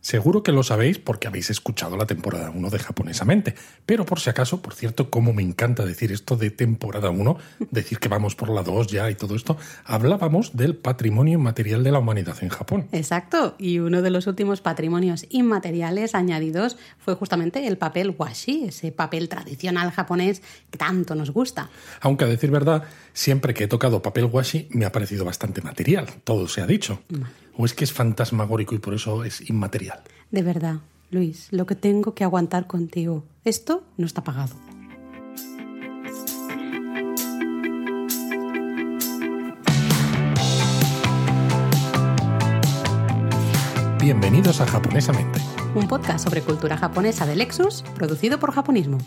Seguro que lo sabéis porque habéis escuchado la temporada 1 de Japonesamente, pero por si acaso, por cierto, como me encanta decir esto de temporada 1, decir que vamos por la 2 ya y todo esto, hablábamos del patrimonio inmaterial de la humanidad en Japón. Exacto, y uno de los últimos patrimonios inmateriales añadidos fue justamente el papel washi, ese papel tradicional japonés que tanto nos gusta. Aunque a decir verdad, siempre que he tocado papel washi me ha parecido bastante material, todo se ha dicho. ¿O es que es fantasmagórico y por eso es inmaterial? De verdad, Luis, lo que tengo que aguantar contigo, esto no está pagado. Bienvenidos a Japonesamente, Un podcast sobre cultura japonesa de Lexus, producido por Japonismo.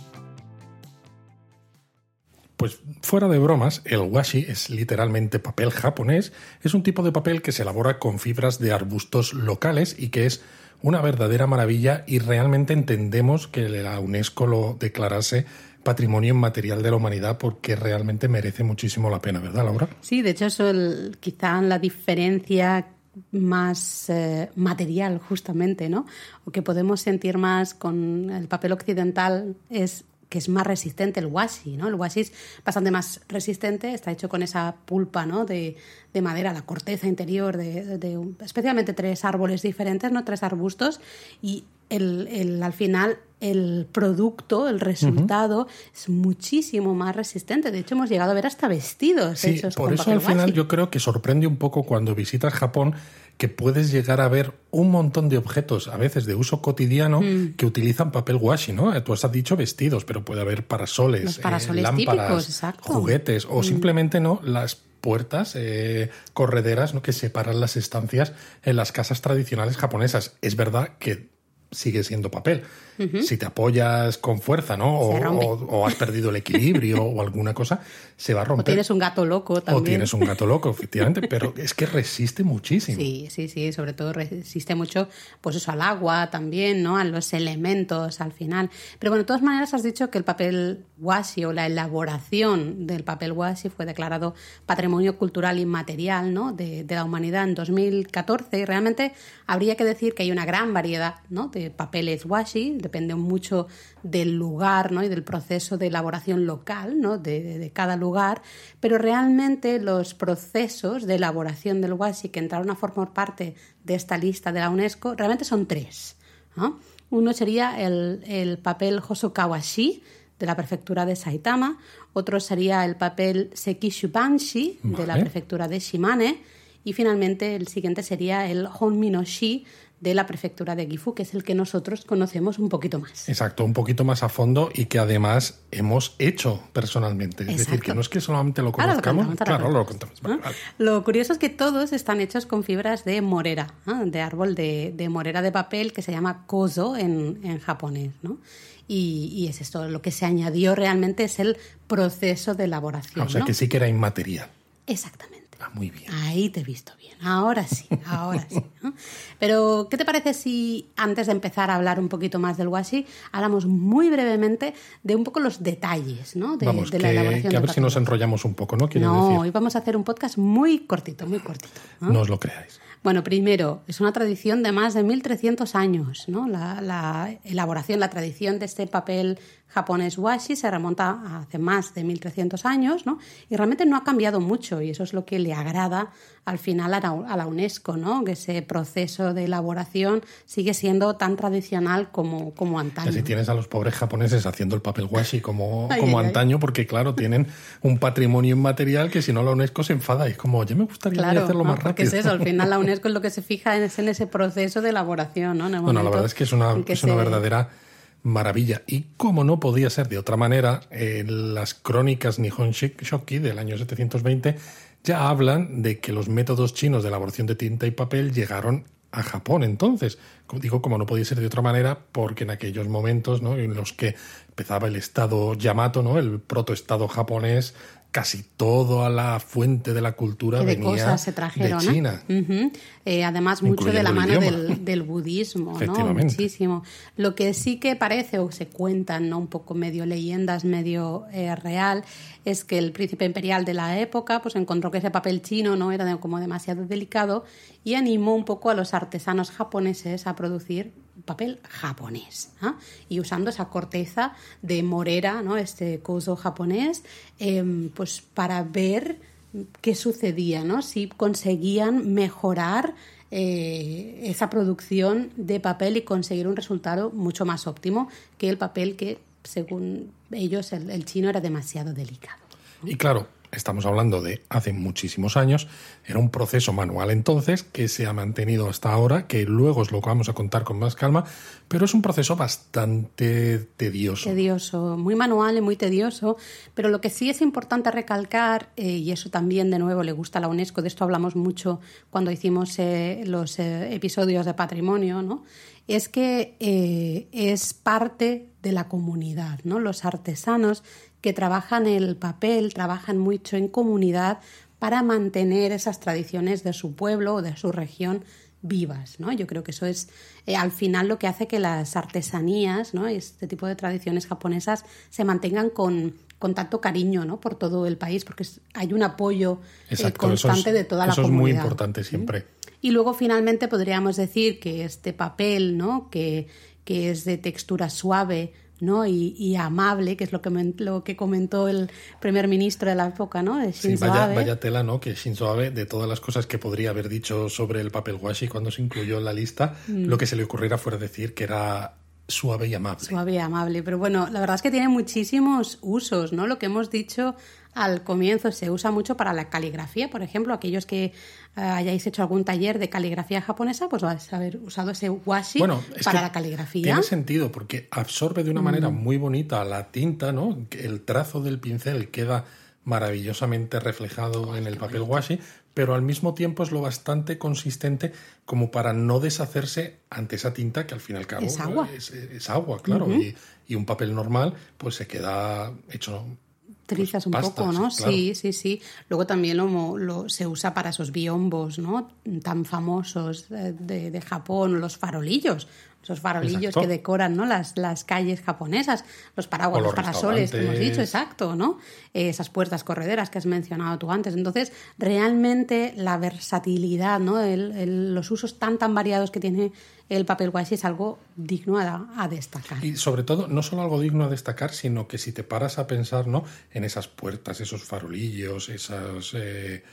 Pues fuera de bromas, el washi es literalmente papel japonés, es un tipo de papel que se elabora con fibras de arbustos locales y que es una verdadera maravilla y realmente entendemos que la UNESCO lo declarase patrimonio inmaterial de la humanidad porque realmente merece muchísimo la pena, ¿verdad, Laura? Sí, de hecho, eso quizá la diferencia más eh, material, justamente, ¿no? O que podemos sentir más con el papel occidental es que es más resistente el washi, ¿no? El washi es bastante más resistente, está hecho con esa pulpa, ¿no? De, de madera, la corteza interior de, de, especialmente tres árboles diferentes, ¿no? Tres arbustos y el, el, al final el producto, el resultado, uh -huh. es muchísimo más resistente. De hecho, hemos llegado a ver hasta vestidos sí, hechos por con eso al final yo creo que sorprende un poco cuando visitas Japón que puedes llegar a ver un montón de objetos, a veces de uso cotidiano, mm. que utilizan papel washi, ¿no? Tú has dicho vestidos, pero puede haber parasoles, Los parasoles eh, lámparas, típicos, juguetes, o mm. simplemente, ¿no? Las puertas eh, correderas ¿no? que separan las estancias en las casas tradicionales japonesas. Es verdad que sigue siendo papel. Uh -huh. Si te apoyas con fuerza, ¿no? O, o, o, has perdido el equilibrio o alguna cosa, se va a romper. O tienes un gato loco también. O tienes un gato loco, efectivamente, pero es que resiste muchísimo. Sí, sí, sí, sobre todo resiste mucho, pues eso, al agua también, ¿no? A los elementos al final. Pero bueno, de todas maneras has dicho que el papel washi o la elaboración del papel washi fue declarado Patrimonio Cultural Inmaterial, ¿no? De, de la humanidad en 2014 y realmente habría que decir que hay una gran variedad, ¿no? De papeles washi, depende mucho del lugar ¿no? y del proceso de elaboración local ¿no? de, de, de, cada lugar, pero realmente los procesos de elaboración del washi que entraron a formar parte de esta lista de la UNESCO realmente son tres. ¿no? Uno sería el, el papel Hosokawashi, de la prefectura de Saitama, otro sería el papel Sekishubanshi, vale. de la prefectura de Shimane, y finalmente el siguiente sería el Honminoshi, de la prefectura de Gifu, que es el que nosotros conocemos un poquito más. Exacto, un poquito más a fondo y que además hemos hecho personalmente. Es decir, que no es que solamente lo conozcamos, ahora lo claro, lo contamos. Lo curioso es que todos están hechos con fibras de morera, ¿no? de árbol de, de, morera de papel que se llama kozo en, en japonés. ¿no? Y, y, es esto, lo que se añadió realmente es el proceso de elaboración. Ah, o sea, ¿no? que sí que era inmaterial. Exactamente. Ah, muy bien. Ahí te he visto bien. Ahora sí, ahora sí. ¿no? Pero, ¿qué te parece si antes de empezar a hablar un poquito más del washi, hablamos muy brevemente de un poco los detalles ¿no? de, Vamos, de que, la elaboración? Que a ver si nos enrollamos un poco, ¿no? no, decir. hoy vamos a hacer un podcast muy cortito, muy cortito. ¿no? no os lo creáis. Bueno, primero, es una tradición de más de 1300 años, ¿no? La, la, elaboración, la tradición de este papel japonés washi se remonta a hace más de 1300 años, ¿no? Y realmente no ha cambiado mucho y eso es lo que le agrada al final a la, UNESCO, ¿no? Que ese proceso de elaboración sigue siendo tan tradicional como, como antaño. Así tienes a los pobres japoneses haciendo el papel washi como, ay, como ay, antaño, ay. porque claro, tienen un patrimonio inmaterial que si no la UNESCO se enfada y es como, oye, me gustaría claro, hacerlo ¿no? más rápido. Porque es eso, al final la UNESCO es lo que se fija es en ese proceso de elaboración, ¿no? bueno, la verdad es que es una, que es una se... verdadera maravilla. Y como no podía ser de otra manera, en las crónicas Nihon Shoki del año 720 ya hablan de que los métodos chinos de elaboración de tinta y papel llegaron a Japón entonces. Digo, como no podía ser de otra manera, porque en aquellos momentos ¿no? en los que empezaba el estado Yamato, ¿no? el protoestado japonés, casi toda la fuente de la cultura que de venía cosas se trajeron, de ¿no? China. Eh, además, mucho de la mano del, del budismo, ¿no? Muchísimo. Lo que sí que parece, o se cuentan, ¿no? Un poco medio leyendas, medio eh, real, es que el príncipe imperial de la época pues encontró que ese papel chino no era como demasiado delicado y animó un poco a los artesanos japoneses a producir papel japonés ¿ah? y usando esa corteza de morera, ¿no? este kozo japonés, em, pues para ver qué sucedía, ¿no? si conseguían mejorar eh, esa producción de papel y conseguir un resultado mucho más óptimo que el papel que, según ellos, el, el chino era demasiado delicado. Y claro, estamos hablando de hace muchísimos años, era un proceso manual entonces que se ha mantenido hasta ahora, que luego os lo vamos a contar con más calma, pero es un proceso bastante tedioso. Tedioso, muy manual y muy tedioso, pero lo que sí es importante recalcar, eh, y eso también de nuevo le gusta a la UNESCO, de esto hablamos mucho cuando hicimos eh, los eh, episodios de patrimonio, ¿no? es que es parte de la comunidad, ¿no? Los artesanos que trabajan el papel, trabajan mucho en comunidad para mantener esas tradiciones de su pueblo o de su región vivas, ¿no? Yo creo que eso es eh, al final lo que hace que las artesanías, ¿no? Este tipo de tradiciones japonesas se mantengan con, con tanto cariño, ¿no? Por todo el país, porque hay un apoyo eh, Exacto, eso constante es- de toda la eso es comunidad. muy importante siempre. Y luego finalmente podríamos decir que este papel, ¿no? que, que es de textura suave ¿no? y, y amable, que es lo que, men- lo que comentó el primer ministro de la época, ¿no? de Sí, Shinzo vaya, Abe. vaya tela, ¿no? Que Shinzo Abe, de todas las cosas que podría haber dicho sobre el papel washi cuando se incluyó en la lista, Mm. lo que se le ocurriera fuera decir que era suave y amable. Suave y amable. Pero bueno, la verdad es que tiene muchísimos usos, ¿no? Lo que hemos dicho al comienzo se usa mucho para la caligrafía, por ejemplo, aquellos que eh, hayáis hecho algún taller de caligrafía japonesa, pues vais a haber usado ese washi Bueno, es para la caligrafía. Tiene sentido porque absorbe de una manera muy bonita la tinta, ¿no? El trazo del pincel queda maravillosamente reflejado en el papel washi, pero al mismo tiempo es lo bastante consistente como para no deshacerse ante esa tinta que al fin y al cabo Es agua. es, es agua, claro, y, y un papel normal pues se queda hecho trizas un pues, poco, pastas, ¿no? claro. Sí, sí, sí. Luego también lo- se usa para esos biombos, ¿no? Tan famosos eh, de, de Japón, los farolillos. Esos farolillos Exacto. que decoran ¿no? las, las calles japonesas, los paraguas, los, los parasoles que hemos dicho, exacto, ¿no? Eh, esas puertas correderas que has mencionado tú antes. Entonces, realmente la versatilidad, ¿no? El- el- los usos tan, tan variados que tiene el papel washi es algo digno a, a destacar. Y sobre todo, no solo algo digno a destacar, sino que si te paras a pensar ¿no? en esas puertas, esos farolillos, esas, eh,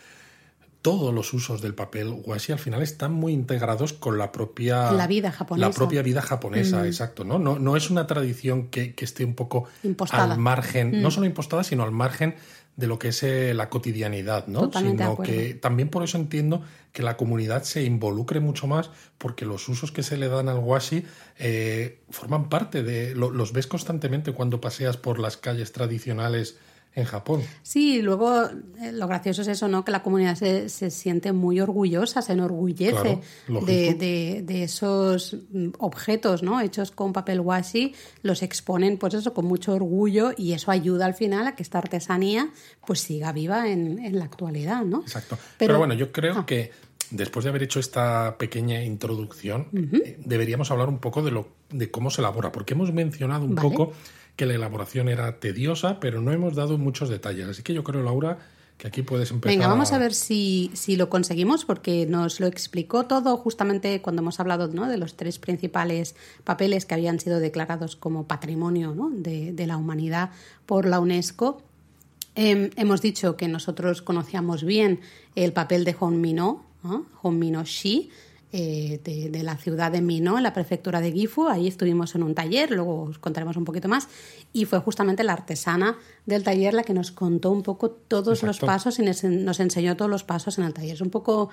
todos los usos del papel washi al final están muy integrados con la propia La vida japonesa. La propia vida japonesa, exacto. ¿no? No, no es una tradición que, que esté un poco Impostada. al margen, no solo impostada, sino al margen de lo que es eh, la cotidianidad, ¿no? Totalmente sino que también por eso entiendo que la comunidad se involucre mucho más porque los usos que se le dan al washi eh, forman parte de... lo- los ves constantemente cuando paseas por las calles tradicionales en Japón. Sí, y luego eh, lo gracioso es eso, ¿no? Que la comunidad se, se siente muy orgullosa, se enorgullece Claro, de, de- de esos mm, objetos, ¿no? Hechos con papel washi, los exponen, pues eso, con mucho orgullo y eso ayuda al final a que esta artesanía pues siga viva en, en la actualidad, ¿no? Exacto. Pero, Pero- bueno, yo creo Ah. que después de haber hecho esta pequeña introducción, eh, deberíamos hablar un poco de, lo, de cómo se elabora, porque hemos mencionado un Vale. poco que la elaboración era tediosa, pero no hemos dado muchos detalles. Así que yo creo, Laura, que aquí puedes empezar. Venga, vamos a ver si, si lo conseguimos, porque nos lo explicó todo justamente cuando hemos hablado ¿no? de los tres principales papeles que habían sido declarados como patrimonio ¿no? de, de la humanidad por la UNESCO. Em, hemos dicho que nosotros conocíamos bien el papel de Honmino, ¿no? Honmino-shi, eh, de, de la ciudad de Mino, en la prefectura de Gifu. Ahí estuvimos en un taller, luego os contaremos un poquito más. Y fue justamente la artesana del taller la que nos contó un poco todos los pasos y nos, nos enseñó todos los pasos en el taller. Es un poco,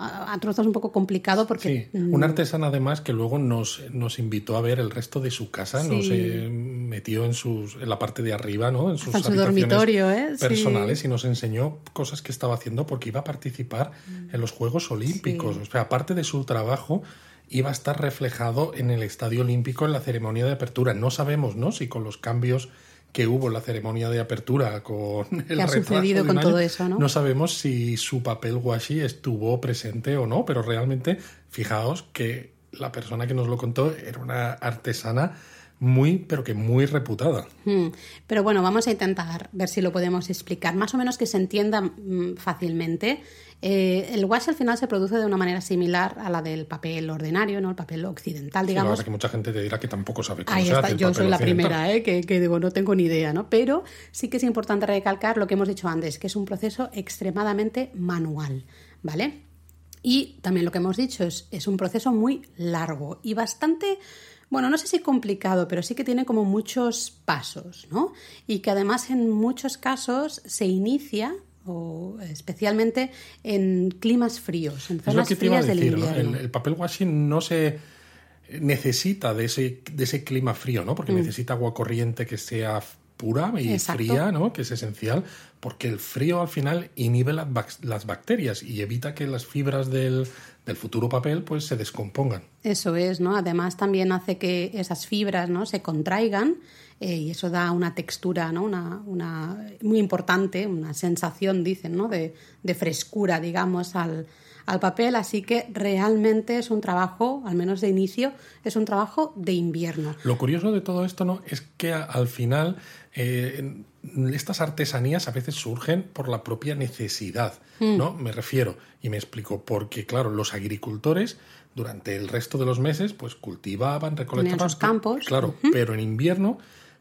a, a trozos un poco complicado porque... Sí, mm, una artesana además que luego nos, nos invitó a ver el resto de su casa, nos eh, metió en, sus, en la parte de arriba, ¿no? En sus Hasta en su habitaciones dormitorio, ¿eh? Sí. personales y nos enseñó cosas que estaba haciendo porque iba a participar Mm. en los Juegos Olímpicos. O sea, aparte de su trabajo, iba a estar reflejado en el Estadio Olímpico en la ceremonia de apertura. No sabemos, ¿no? Si con los cambios que hubo en la ceremonia de apertura con el ¿Qué ha sucedido con un todo año, eso, no? No sabemos si su papel washi estuvo presente o no, pero realmente fijaos que la persona que nos lo contó era una artesana muy, pero que muy reputada. Mm, Pero bueno, vamos a intentar ver si lo podemos explicar, más o menos que se entienda mm, fácilmente. Eh, el washi al final se produce de una manera similar a la del papel ordinario, ¿no? El papel occidental, Sí, la digamos. verdad que mucha gente te dirá que tampoco sabe cómo Ahí se está, hace el yo papel soy la occidental. primera, ¿eh? que, que digo, no tengo ni idea, ¿no? Pero sí que es importante recalcar lo que hemos dicho antes, que es un proceso extremadamente manual, ¿vale? Y también lo que hemos dicho es, es un proceso muy largo y bastante, bueno, no sé si complicado, pero sí que tiene como muchos pasos, ¿no? Y que además en muchos casos se inicia, o especialmente en climas fríos, en Es lo zonas que te iba a frías del decir, ¿no? invierno. el, el papel washi no se necesita de ese, de ese clima frío, ¿no? Porque necesita agua corriente que sea pura y. Exacto. fría, ¿no? Que es esencial, porque el frío al final inhibe las bacterias y evita que las fibras del, del futuro papel pues se descompongan. Eso es, ¿no? Además también hace que esas fibras, ¿no? Se contraigan eh, y eso da una textura, ¿no? Una, una muy importante, una sensación, dicen, ¿no? De, de frescura, digamos, al, al papel. Así que realmente es un trabajo, al menos de inicio, es un trabajo de invierno. Lo curioso de todo esto, ¿no? Es que al final eh, estas artesanías a veces surgen por la propia necesidad, Mm. ¿no? Me refiero, y me explico, porque claro, los agricultores durante el resto de los meses pues cultivaban, recolectaban sus campos. Claro, pero en invierno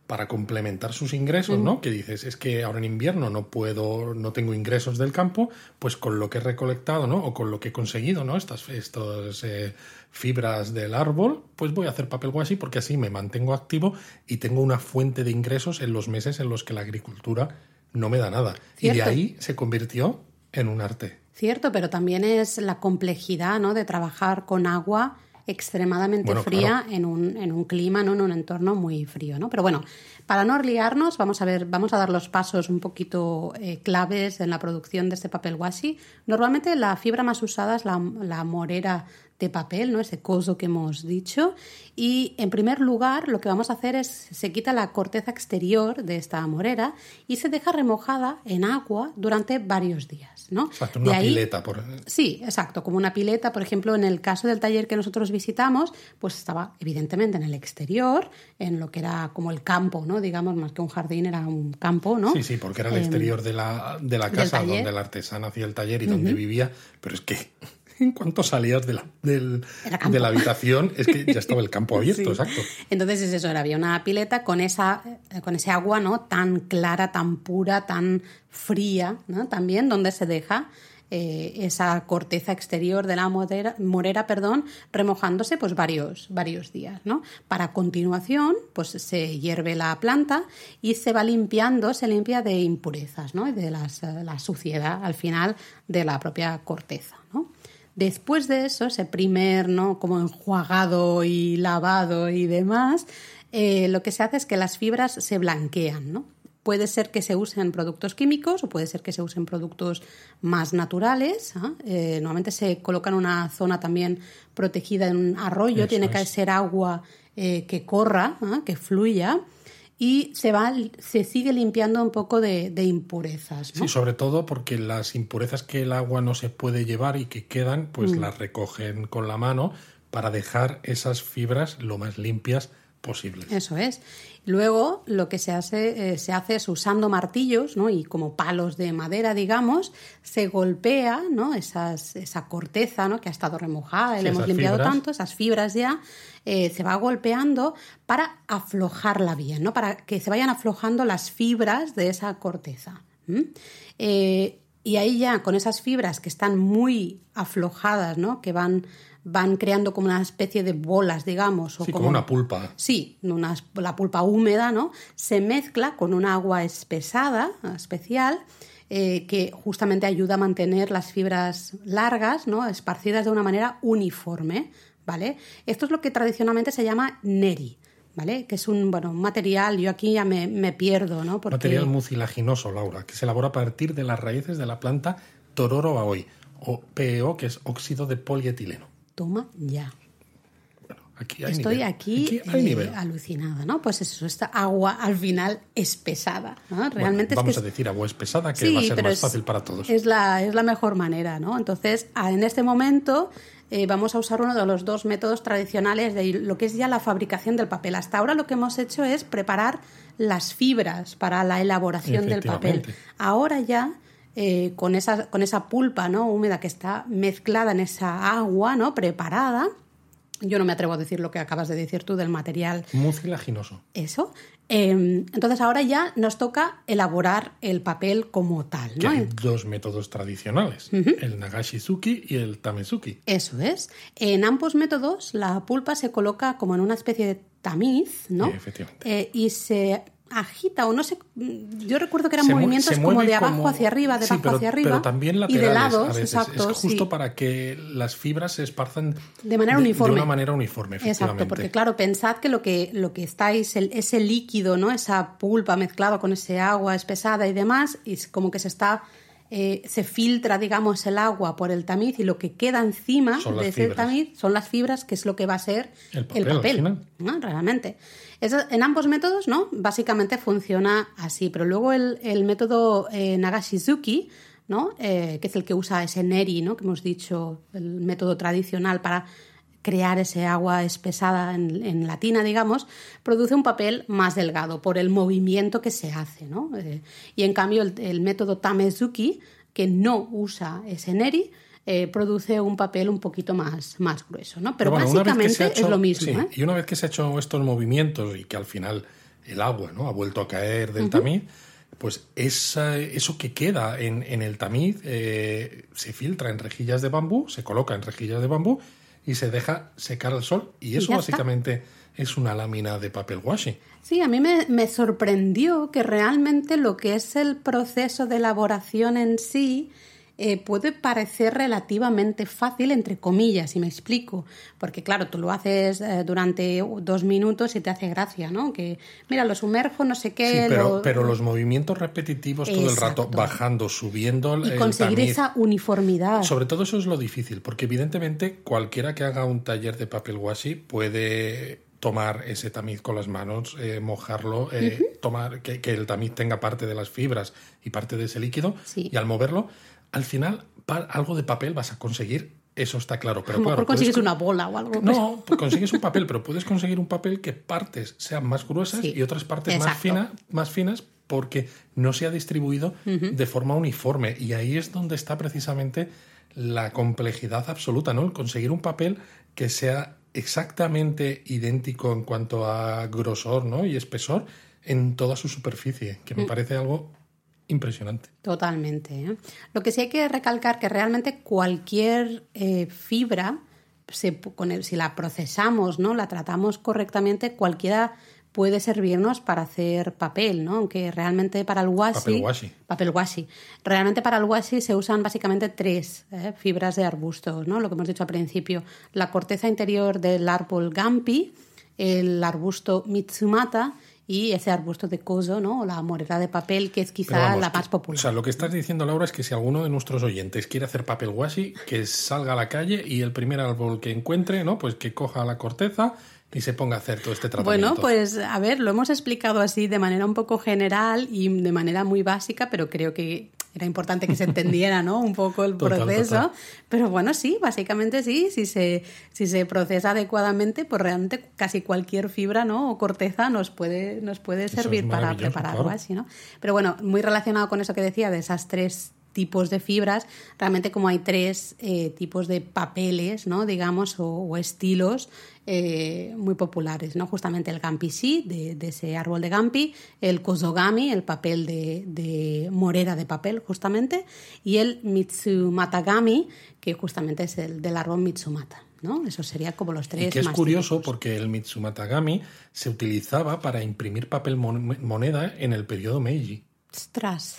para complementar sus ingresos, ¿no? Que dices, es que ahora en invierno no puedo, no tengo ingresos del campo, pues con lo que he recolectado, ¿no? O con lo que he conseguido, ¿no? Estas, estas eh, fibras del árbol, pues voy a hacer papel washi porque así me mantengo activo y tengo una fuente de ingresos en los meses en los que la agricultura no me da nada. Y de ahí se convirtió en un arte. Cierto, pero también es la complejidad, ¿no? De trabajar con agua extremadamente Bueno, fría en, un, en un clima, ¿no? En un entorno muy frío, ¿no? Pero bueno, para no liarnos, vamos a ver, vamos a dar los pasos un poquito eh, claves en la producción de este papel washi. Normalmente la fibra más usada es la, la morera de papel, ¿no? Ese coso que hemos dicho. Y en primer lugar, lo que vamos a hacer es se quita la corteza exterior de esta morera y se deja remojada en agua durante varios días, ¿no? Exacto, De una ahí- pileta. Por... Sí, exacto, como una pileta, por ejemplo, en el caso del taller que nosotros visitamos, pues estaba evidentemente en el exterior, en lo que era como el campo, ¿no? Digamos, más que un jardín, era un campo, ¿no? Sí, sí, porque era el Em, exterior de la, de la casa donde la artesana hacía el taller y donde vivía, pero es que en cuanto salías de la, del- de la habitación es que ya estaba el campo abierto, Sí. exacto. Entonces es eso, era, había una pileta con esa, eh, con ese agua, ¿no? Tan clara, tan pura, tan fría, ¿no? También donde se deja eh, esa corteza exterior de la morera, morera, perdón, remojándose pues varios, varios días, ¿no? Para continuación, pues se hierve la planta y se va limpiando, se limpia de impurezas, ¿no? Y de las, eh, la suciedad al final de la propia corteza, ¿no? Después de eso, ese primer, ¿no? Como enjuagado y lavado y demás, eh, lo que se hace es que las fibras se blanquean, ¿no? Puede ser que se usen productos químicos o puede ser que se usen productos más naturales. ¿ah? Eh, normalmente se coloca en una zona también protegida en un arroyo, Eso tiene que ser agua eh, que corra, ¿ah? que fluya y se va, se sigue limpiando un poco de, de impurezas. ¿no? Sí, sobre todo porque las impurezas que el agua no se puede llevar y que quedan, pues Mm. las recogen con la mano para dejar esas fibras lo más limpias posibles. Eso es. Luego lo que se hace, eh, se hace es usando martillos ¿no? y como palos de madera, digamos, se golpea ¿no? Esas, esa corteza ¿no? que ha estado remojada y Sí, le hemos limpiado fibras. tanto, esas fibras ya, eh, se va golpeando para aflojarla bien, ¿no? para que se vayan aflojando las fibras de esa corteza. Eh, y ahí ya con esas fibras que están muy aflojadas, ¿no? que van, van creando como una especie de bolas, digamos. O Sí, como una pulpa. Sí, una- la pulpa húmeda, ¿no? Se mezcla con un agua espesada, especial, eh, que justamente ayuda a mantener las fibras largas, ¿no? Esparcidas de una manera uniforme, ¿vale? Esto es lo que tradicionalmente se llama neri, ¿vale? Que es un, bueno, un material, yo aquí ya me, me pierdo, ¿no? Porque... Material mucilaginoso, Laura, que se elabora a partir de las raíces de la planta Tororo Aoi, o PEO, que es óxido de polietileno. Toma ya. Aquí hay Estoy nivel. aquí, hay eh, alucinada, ¿no? Pues eso, esta agua al final es pesada, ¿no? Realmente Bueno, vamos es que a decir agua es pesada, que Sí, va a ser más es- fácil para todos. Es la, es la mejor manera, ¿no? Entonces, en este momento eh, vamos a usar uno de los dos métodos tradicionales de lo que es ya la fabricación del papel. Hasta ahora lo que hemos hecho es preparar las fibras para la elaboración del papel. Ahora ya eh, con esa con esa pulpa, ¿no? Húmeda que está mezclada en esa agua, ¿no? Preparada. Yo no me atrevo a decir lo que acabas de decir tú del material Mucilaginoso. eso. Eh, entonces ahora ya nos toca elaborar el papel como tal, hay dos métodos tradicionales, el Nagashizuki y el Tamezuki. Eso es. En ambos métodos la pulpa se coloca como en una especie de tamiz, ¿no? Sí, efectivamente. Eh, y se agita o no sé, yo recuerdo que eran Se movimientos como de abajo como- hacia arriba, de Sí, abajo pero- hacia arriba Pero también y laterales de lados, a veces. exacto, es justo sí. para que las fibras se esparzan De manera uniforme. De una manera uniforme, efectivamente. Exacto, porque claro, pensad que lo que, lo que estáis, el- ese líquido, ¿no? Esa pulpa mezclado con ese agua espesada y demás, y es como que se está, eh, se filtra, digamos, el agua por el tamiz y lo que queda encima de ese fibras. tamiz son las fibras, que es lo que va a ser El papel, al final. ¿no? Realmente. En ambos métodos, ¿no? Básicamente funciona así, pero luego el, el método eh, Nagashizuki, ¿no? Eh, que es el que usa ese neri, ¿no? Que hemos dicho, el método tradicional para crear ese agua espesada en, en la tina, digamos, produce un papel más delgado por el movimiento que se hace, ¿no? Eh, y en cambio el, el método Tamezuki, que no usa ese neri, eh, produce un papel un poquito más, más grueso, ¿no? Pero, bueno, básicamente hecho- es lo mismo, sí, ¿eh? Y una vez que se ha hecho estos movimientos y que al final el agua ¿no? ha vuelto a caer del tamiz, pues esa- eso que queda en, en el tamiz eh, se filtra en rejillas de bambú, se coloca en rejillas de bambú y se deja secar al sol. Y eso está. básicamente es una lámina de papel washi. Sí, a mí me, me sorprendió que realmente lo que es el proceso de elaboración en sí eh, puede parecer relativamente fácil, entre comillas, si me explico. Porque claro, tú lo haces eh, durante dos minutos y te hace gracia, ¿no? Que, mira, lo sumerjo, no sé qué... Sí, pero, lo- pero los movimientos repetitivos todo el rato, bajando, subiendo Y el conseguir tamiz. esa uniformidad. Sobre todo eso es lo difícil, porque evidentemente cualquiera que haga un taller de papel washi puede tomar ese tamiz con las manos, eh, mojarlo, eh, tomar que, que el tamiz tenga parte de las fibras y parte de ese líquido, Sí. y al moverlo, al final algo de papel vas a conseguir, eso está claro. Pero a lo claro, puedes consigues con- una bola o algo. No, consigues un papel, pero puedes conseguir un papel que partes sean más gruesas Sí, y otras partes más, fina- más finas porque no se ha distribuido de forma uniforme. Y ahí es donde está precisamente la complejidad absoluta, ¿no? El conseguir un papel que sea exactamente idéntico en cuanto a grosor ¿no? y espesor en toda su superficie, que me parece algo impresionante. Totalmente. ¿eh? Lo que sí hay que recalcar que realmente cualquier eh, fibra, se con el- si la procesamos, ¿no? la tratamos correctamente, cualquiera puede servirnos para hacer papel, ¿no? Aunque realmente para el washi, Papel washi. papel washi. Realmente para el washi se usan básicamente tres ¿eh? fibras de arbustos, ¿no? Lo que hemos dicho al principio, la corteza interior del árbol gampi, el arbusto mitsumata y ese arbusto de kozo, ¿no? O la morera de papel, que es quizá vamos, la más popular. O sea, lo que estás diciendo, Laura, es que si alguno de nuestros oyentes quiere hacer papel washi, que salga a la calle y el primer árbol que encuentre, ¿no? Pues que coja la corteza y se ponga a hacer todo este tratamiento. Bueno, pues a ver, lo hemos explicado así de manera un poco general y de manera muy básica, pero creo que era importante que se entendiera, ¿no? Un poco el Total, proceso. total. Pero bueno, sí, básicamente sí, si se, si se procesa adecuadamente, pues realmente casi cualquier fibra, ¿no? O corteza nos puede, nos puede servir para preparar claro. washi, ¿no? Pero bueno, muy relacionado con eso que decía de esas tres tipos de fibras, realmente como hay tres eh, tipos de papeles, ¿no? digamos, o, o estilos eh, muy populares, ¿no? Justamente el gampi de, de ese árbol de gampi, el kozogami, el papel de, de morera de papel, justamente, y el mitsumatagami, que justamente es el del árbol mitsumata, ¿no? Eso sería como los tres Y que es más curioso típicos. porque el Mitsumatagami se utilizaba para imprimir papel mon- moneda en el periodo Meiji. Ostras.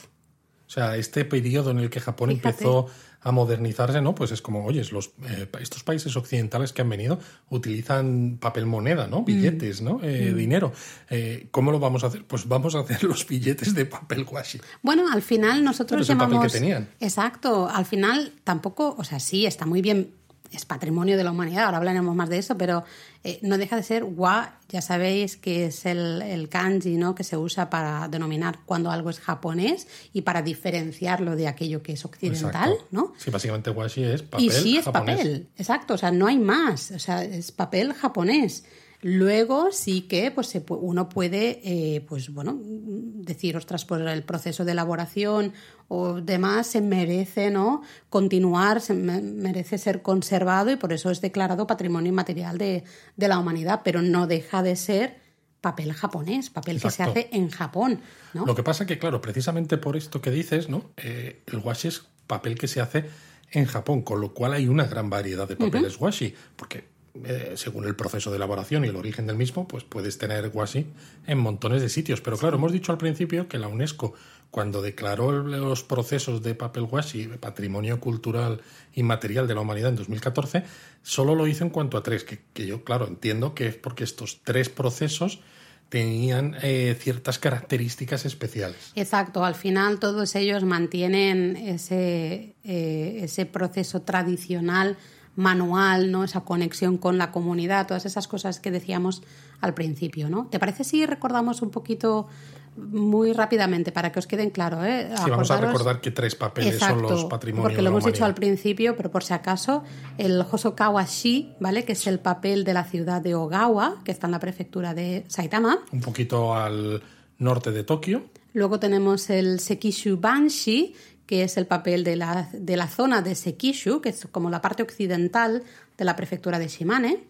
O sea, este periodo en el que Japón Fíjate. empezó a modernizarse, ¿no? Pues es como, oye, los, eh, estos países occidentales que han venido utilizan papel moneda, Mm. ¿no? Billetes, ¿no? Eh, Dinero. Eh, ¿Cómo lo vamos a hacer? Pues vamos a hacer los billetes de papel washi. Bueno, al final nosotros Pero es el papel llamamos. que tenían. Exacto. Al final tampoco, o sea, sí, está muy bien es patrimonio de la humanidad, ahora hablaremos más de eso, pero eh, no deja de ser wa, ya sabéis que es el, kanji ¿no? que se usa para denominar cuando algo es japonés y para diferenciarlo de aquello que es occidental, ¿no? Sí, básicamente washi es papel Y sí es papel, exacto, o sea, no hay más, o sea, es papel japonés. Luego sí que pues, uno puede eh, pues, bueno, decir, ostras, por el proceso de elaboración o demás se merece ¿no? continuar, se merece ser conservado y por eso es declarado patrimonio inmaterial de, la humanidad, pero no deja de ser papel japonés, papel que se hace en Japón. ¿no? Lo que pasa que, claro, precisamente por esto que dices, ¿no? Eh, el washi es papel que se hace en Japón, con lo cual hay una gran variedad de papeles washi, porque eh, según el proceso de elaboración y el origen del mismo, pues puedes tener washi en montones de sitios. Pero claro, hemos dicho al principio que la UNESCO, cuando declaró los procesos de papel washi patrimonio cultural inmaterial de la humanidad en 2014, solo lo hizo en cuanto a tres, que, yo, claro, entiendo que es porque estos tres procesos tenían eh, ciertas características especiales. Exacto, al final todos ellos mantienen ese, eh, ese proceso tradicional manual, ¿no? Esa conexión con la comunidad, todas esas cosas que decíamos al principio, ¿no? ¿Te parece si recordamos un poquito muy rápidamente para que os queden claro, ¿eh? Sí, vamos a recordar que tres papeles son los patrimonios. Porque lo hemos dicho al principio, pero por si acaso, el Hosokawa Shi, ¿vale? Que es el papel de la ciudad de Ogawa, que está en la prefectura de Saitama. Un poquito al norte de Tokio. Luego tenemos el Sekishu Banshi, que es el papel de la, de la zona de Sekishu, que es como la parte occidental de la prefectura de Shimane.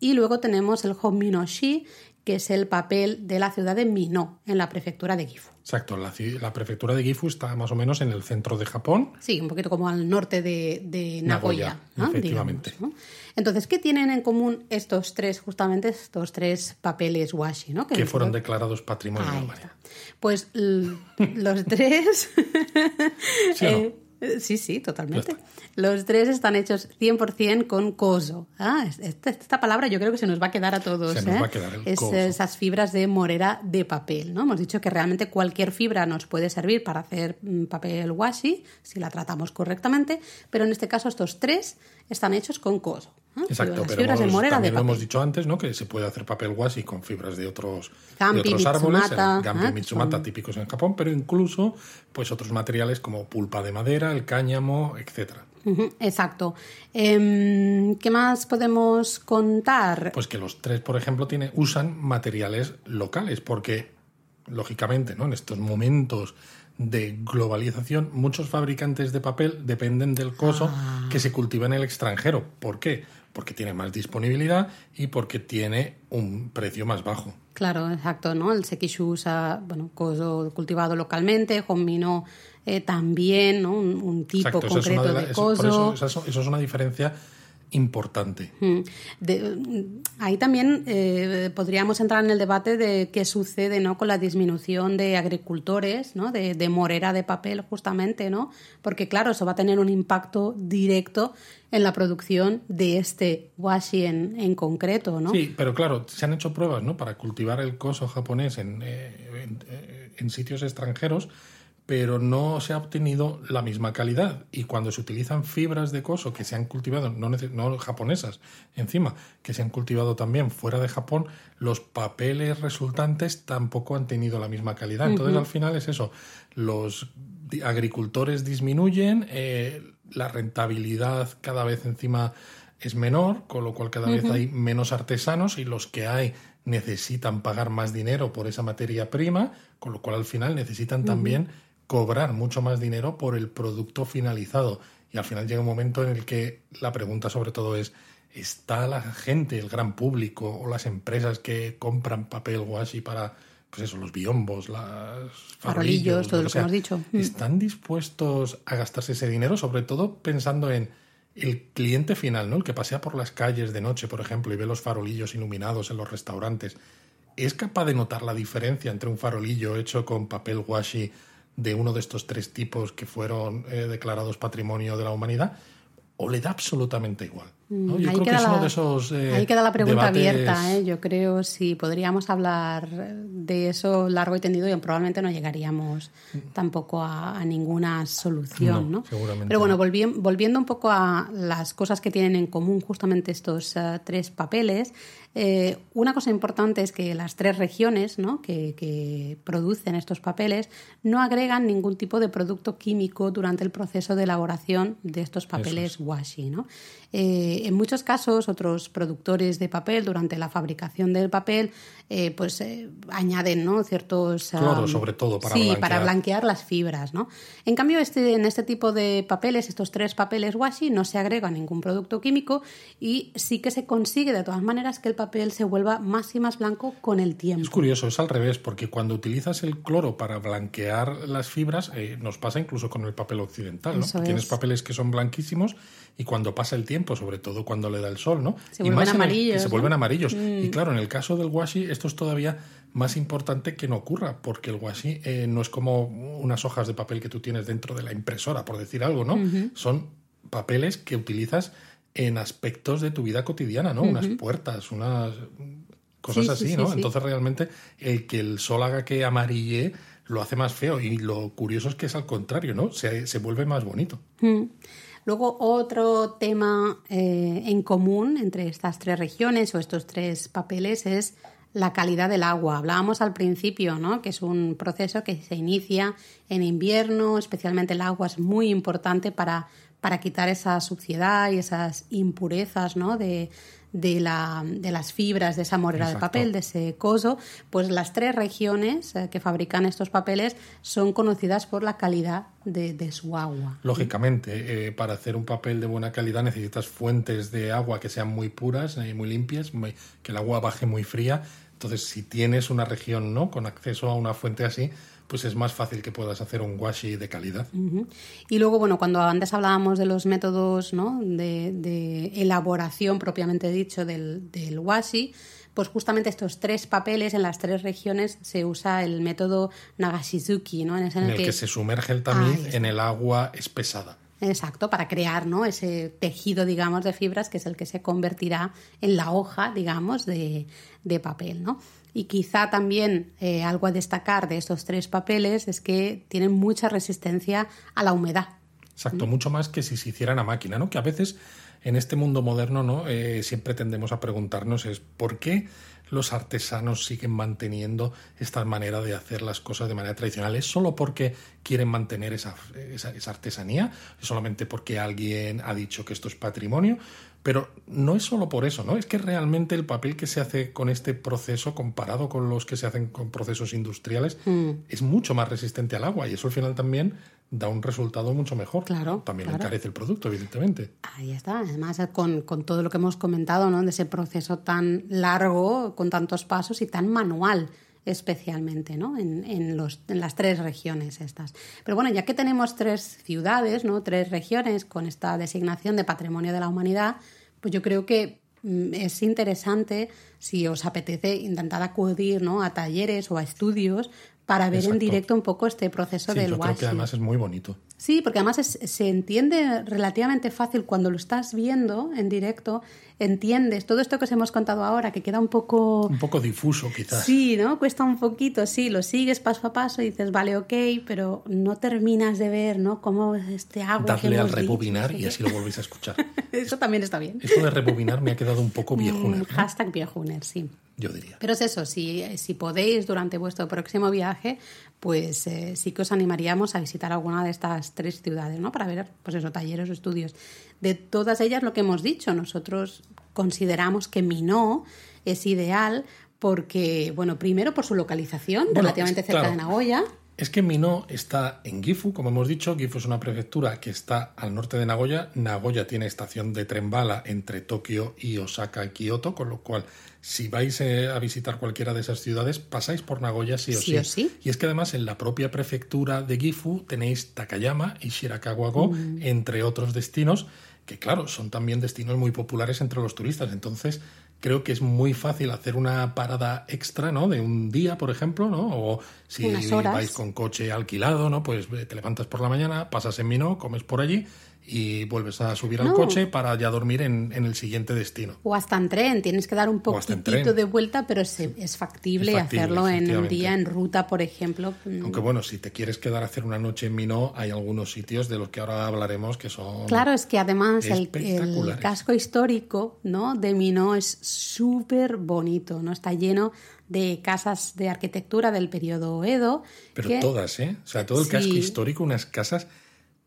Y luego tenemos el Honminoshi, que es el papel de la ciudad de Mino, en la prefectura de Gifu. Exacto, la, prefectura de Gifu está más o menos en el centro de Japón. Sí, un poquito como al norte de, Nagoya. efectivamente. Entonces, ¿qué tienen en común estos tres, justamente estos tres papeles washi? ¿no? Que, fueron declarados patrimonio de la humanidad. Pues los tres... Eh, Sí, sí, totalmente. Los tres están hechos 100% con coso. Ah, esta, palabra yo creo que se nos va a quedar a todos. Se nos ¿eh? va a quedar el es, Esas fibras de morera de papel. ¿no? Hemos dicho que realmente cualquier fibra nos puede servir para hacer mm, papel washi, si la tratamos correctamente, pero en este caso estos tres están hechos con coso. Exacto, pero también lo hemos dicho antes, ¿no? Que se puede hacer papel washi con fibras de otros, otros árboles, gampi, mitsumata, típicos en Japón, pero incluso pues otros materiales como pulpa de madera, el cáñamo, etcétera. exacto. Em, ¿Qué más podemos contar? Pues que los tres, por ejemplo, tiene, usan materiales locales, porque lógicamente, ¿no? En estos momentos de globalización, muchos fabricantes de papel dependen del coso ah. que se cultiva en el extranjero. ¿Por qué? Porque tiene más disponibilidad y porque tiene un precio más bajo. Claro, exacto, ¿no? El sekishu usa, bueno, coso cultivado localmente, Honmino eh, también, ¿no? Un, tipo concreto de, coso. eso es una diferencia importante. Mm. ahí también eh, podríamos entrar en el debate de qué sucede ¿no? con la disminución de agricultores, ¿no? de, morera de papel justamente, ¿no? porque claro, eso va a tener un impacto directo en la producción de este washi en, en concreto. ¿no? Sí, pero claro, se han hecho pruebas ¿no? para cultivar el coso japonés en, eh, en sitios extranjeros pero no se ha obtenido la misma calidad. Y cuando se utilizan fibras de coso que se han cultivado, no, no, japonesas, encima, que se han cultivado también fuera de Japón, los papeles resultantes tampoco han tenido la misma calidad. Entonces, al final es eso, los agricultores disminuyen, eh, la rentabilidad cada vez encima es menor, con lo cual cada vez hay menos artesanos y los que hay necesitan pagar más dinero por esa materia prima, con lo cual al final necesitan también cobrar mucho más dinero por el producto finalizado. Y al final llega un momento en el que la pregunta sobre todo es, ¿está la gente, el gran público o las empresas que compran papel washi para, pues eso, los biombos, las farolillos, todo lo, que, hemos dicho? Mm. ¿Están dispuestos a gastarse ese dinero? Sobre todo pensando en el cliente final, ¿no? El que pasea por las calles de noche, por ejemplo, y ve los farolillos iluminados en los restaurantes. ¿Es capaz de notar la diferencia entre un farolillo hecho con papel washi de uno de estos tres tipos que fueron eh, declarados patrimonio de la humanidad o le da absolutamente igual. Yo ahí creo que es uno la- de esos. eh, Ahí queda la pregunta debates- abierta, ¿eh? yo creo, si podríamos hablar de eso largo y tendido y probablemente no llegaríamos tampoco a, a ninguna solución, No, ¿no? seguramente Pero bueno, no. volvi- volviendo un poco a las cosas que tienen en común justamente estos eh, tres papeles, eh, una cosa importante es que las tres regiones ¿no? que, que producen estos papeles no agregan ningún tipo de producto químico durante el proceso de elaboración de estos papeles washi. ¿no? Eh, en muchos casos, otros productores de papel durante la fabricación del papel eh, pues añaden ¿no? ciertos Cloro, am, sobre todo, para sí, blanquear. para blanquear las fibras, ¿no? En cambio, este, en este tipo de papeles, estos tres papeles washi, no se agrega ningún producto químico y sí que se consigue de todas maneras que el papel se vuelva más y más blanco con el Es tiempo. curioso, es al revés, porque cuando utilizas el cloro para blanquear las fibras, eh, nos pasa incluso con el papel occidental, ¿no? Tienes es. papeles que son blanquísimos y cuando pasa el tiempo, sobre todo cuando le da el sol, ¿no? Se y vuelven más en el- amarillos, y se ¿no? Mm. vuelven amarillos. Y claro, en el caso del washi, esto es todavía más importante que no ocurra, porque el washi eh, no es como unas hojas de papel que tú tienes dentro de la impresora, por decir algo, ¿no? Son papeles que utilizas en aspectos de tu vida cotidiana, ¿no? Unas puertas, unas cosas Sí, sí, así, sí, ¿no? sí. Entonces realmente el que el sol haga que amarille lo hace más feo y lo curioso es que es al contrario, ¿no? Se, se vuelve más bonito. Mm. Luego, otro tema eh, en común entre estas tres regiones o estos tres papeles es la calidad del agua. Hablábamos al principio, ¿no? Que es un proceso que se inicia en invierno, especialmente el agua es muy importante para, para quitar esa suciedad y esas impurezas, ¿no? De, de, la, de las fibras de esa morera de papel, de ese coso, pues las tres regiones eh, que fabrican estos papeles son conocidas por la calidad de, de su agua. Lógicamente, eh, para hacer un papel de buena calidad necesitas fuentes de agua que sean muy puras y muy limpias, muy- que el agua baje muy fría. Entonces, si tienes una región ¿no? con acceso a una fuente así, pues es más fácil que puedas hacer un washi de calidad. Y luego, bueno, cuando antes hablábamos de los métodos ¿no? de, de elaboración propiamente dicho del, del washi, pues justamente estos tres papeles en las tres regiones se usa el método Nagashizuki, ¿no? En ese En el que se sumerge el tamiz en el agua espesada. Exacto, para crear ¿no? ese tejido, digamos, de fibras que es el que se convertirá en la hoja, digamos, de, de papel, ¿no? Y quizá también eh, algo a destacar de estos tres papeles es que tienen mucha resistencia a la humedad. Exacto, mucho más que si se hicieran a máquina, ¿no? Que a veces en este mundo moderno, ¿no? Eh, siempre tendemos a preguntarnos es ¿por qué los artesanos siguen manteniendo esta manera de hacer las cosas de manera tradicional? ¿Es solo porque quieren mantener esa, esa, esa artesanía? ¿Es solamente porque alguien ha dicho que esto es patrimonio? Pero no es solo por eso, ¿no? Es que realmente el papel que se hace con este proceso, comparado con los que se hacen con procesos industriales, es mucho más resistente al agua y eso al final también da un resultado mucho mejor. Claro, También claro. encarece el producto, evidentemente. Ahí está, además con, con todo lo que hemos comentado, ¿no? De ese proceso tan largo, con tantos pasos y tan manual especialmente, ¿no? En, en los, en las tres regiones estas. Pero bueno, ya que tenemos tres ciudades, ¿no? Tres regiones con esta designación de Patrimonio de la Humanidad, pues yo creo que mm, es interesante, si os apetece, intentar acudir ¿no? a talleres o a estudios para ver en Exacto. directo un poco este proceso Sí, del yo creo washi. que además es muy bonito. Sí, porque además es- se entiende relativamente fácil cuando lo estás viendo en directo, entiendes todo esto que os hemos contado ahora, que queda un poco... Un poco difuso, quizás. Sí, ¿no? Cuesta un poquito, sí, lo sigues paso a paso y dices, vale, ok, pero no terminas de ver, ¿no? Cómo este agua que Darle al hemos dicho, rebobinar sé y así lo volvéis a escuchar. Eso también está bien. Esto de rebobinar me ha quedado un poco viejuner, Mm, ¿no? Hashtag viejuner, sí. Yo diría. Pero es eso, si, si podéis durante vuestro próximo viaje, pues eh, sí que os animaríamos a visitar alguna de estas tres ciudades, ¿no? Para ver, pues eso, talleres o estudios. De todas ellas, lo que hemos dicho, nosotros consideramos que Minó es ideal porque, bueno, primero por su localización, Bueno, relativamente cerca claro. de Nagoya. Es que Minó está en Gifu, como hemos dicho. Gifu es una prefectura que está al norte de Nagoya. Nagoya tiene estación de tren bala entre Tokio y Osaka y Kioto, con lo cual, si vais eh, a visitar cualquiera de esas ciudades, pasáis por Nagoya sí o Sí sí. o sí. Y es que además en la propia prefectura de Gifu tenéis Takayama y Shirakawa-go, Mm. entre otros destinos, que claro, son también destinos muy populares entre los turistas. Entonces, creo que es muy fácil hacer una parada extra, ¿no? De un día, por ejemplo, ¿no? O si vais con coche alquilado, ¿no? Pues eh, te levantas por la mañana, pasas en Minó, comes por allí y vuelves a subir al coche para ya dormir en, el siguiente destino. O hasta en tren, tienes que dar un poquitito de vuelta, pero es, factible, hacerlo en un día en ruta, por ejemplo. Mm. Aunque bueno, si te quieres quedar a hacer una noche en Minot, hay algunos sitios de los que ahora hablaremos que son. Claro, es que además el, casco histórico ¿no? de Minot es súper bonito, ¿no? Está lleno de casas de arquitectura del periodo Edo. Pero todas, ¿eh? O sea, todo el casco histórico, unas casas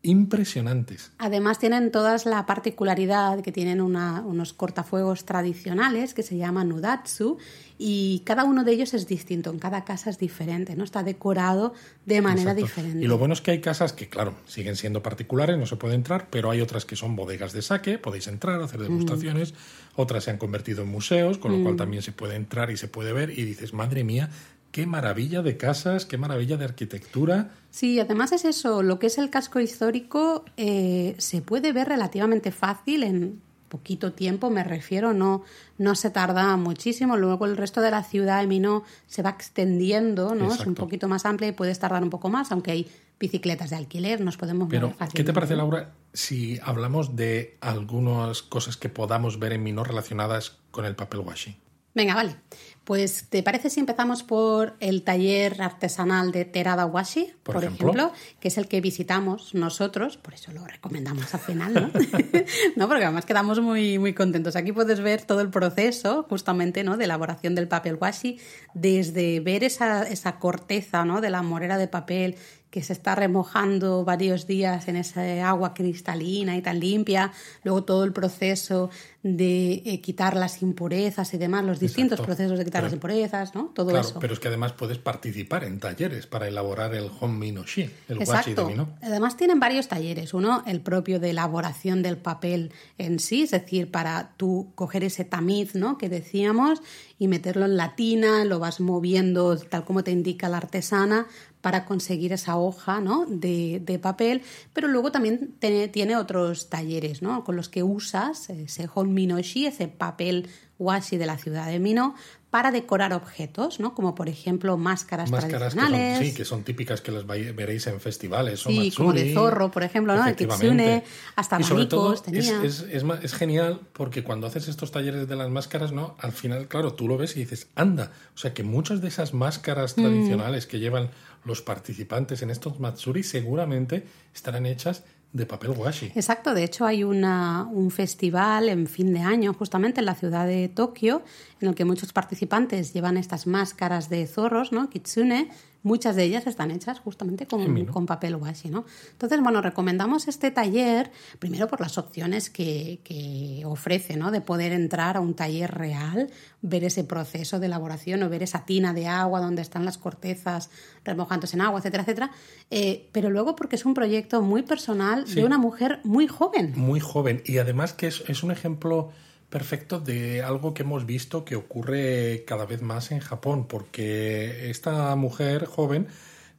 impresionantes. Además tienen todas la particularidad que tienen unos cortafuegos tradicionales que se llaman nudatsu y cada uno de ellos es distinto, en cada casa es diferente, ¿no? Está decorado de manera diferente. Y lo bueno es que hay casas que, claro, siguen siendo particulares, no se puede entrar, pero hay otras que son bodegas de saque, podéis entrar, hacer degustaciones, otras se han convertido en museos, con lo cual mm. también se puede entrar y se puede ver y dices, madre mía, qué maravilla de casas, qué maravilla de arquitectura. Sí, además es eso, lo que es el casco histórico eh, se puede ver relativamente fácil en poquito tiempo, me refiero, no, no se tarda muchísimo. Luego el resto de la ciudad de Minó se va extendiendo, ¿no? Es un poquito más amplia y puedes tardar un poco más, aunque hay bicicletas de alquiler, nos podemos Pero, ¿qué te parece, Laura, si hablamos de algunas cosas que podamos ver en Minó relacionadas con el papel washi? Venga, vale. Pues, ¿te parece si empezamos por el taller artesanal de Terada Washi, por, ejemplo? que es el que visitamos nosotros, por eso lo recomendamos al final, ¿no? no, porque además quedamos muy, muy contentos. Aquí puedes ver todo el proceso, justamente, ¿no? De elaboración del papel washi, desde ver esa, esa corteza, ¿no? De la morera de papel que se está remojando varios días en esa agua cristalina y tan limpia, luego todo el proceso de eh, quitar las impurezas y demás, los distintos procesos de quitar las impurezas, ¿no? Todo claro, eso. Pero es que además puedes participar en talleres para elaborar el home minoshi, el washi de mino. Además tienen varios talleres, uno el propio de elaboración del papel en sí, es decir, para tú coger ese tamiz, ¿no? Que decíamos y meterlo en la tina, lo vas moviendo tal como te indica la artesana para conseguir esa hoja ¿no? de, de, papel, pero luego también tiene, tiene, otros talleres ¿no? con los que usas ese minoshi, ese papel washi de la ciudad de Mino, para decorar objetos, ¿no? Como por ejemplo máscaras, tradicionales. Que sí, que son típicas que las veréis en festivales. Sí, o como de zorro, por ejemplo, ¿no? El kitsune, hasta abanicos tenía. Es, es, es, genial porque cuando haces estos talleres de las máscaras, ¿no? Al final, claro, tú lo ves y dices, anda. O sea que muchas de esas máscaras mm. tradicionales que llevan los participantes en estos Matsuri seguramente estarán hechas de papel washi. Exacto, de hecho hay una, un festival en fin de año justamente en la ciudad de Tokio en el que muchos participantes llevan estas máscaras de zorros, ¿no? Kitsune, muchas de ellas están hechas justamente con, con, papel washi, ¿no? Entonces, bueno, recomendamos este taller primero por las opciones que, que, ofrece, ¿no? De poder entrar a un taller real, ver ese proceso de elaboración o ver esa tina de agua donde están las cortezas remojándose en agua, etcétera, etcétera. Eh, pero luego porque es un proyecto muy personal de una mujer muy joven. Muy joven y además que es, es un ejemplo perfecto de algo que hemos visto que ocurre cada vez más en Japón, porque esta mujer joven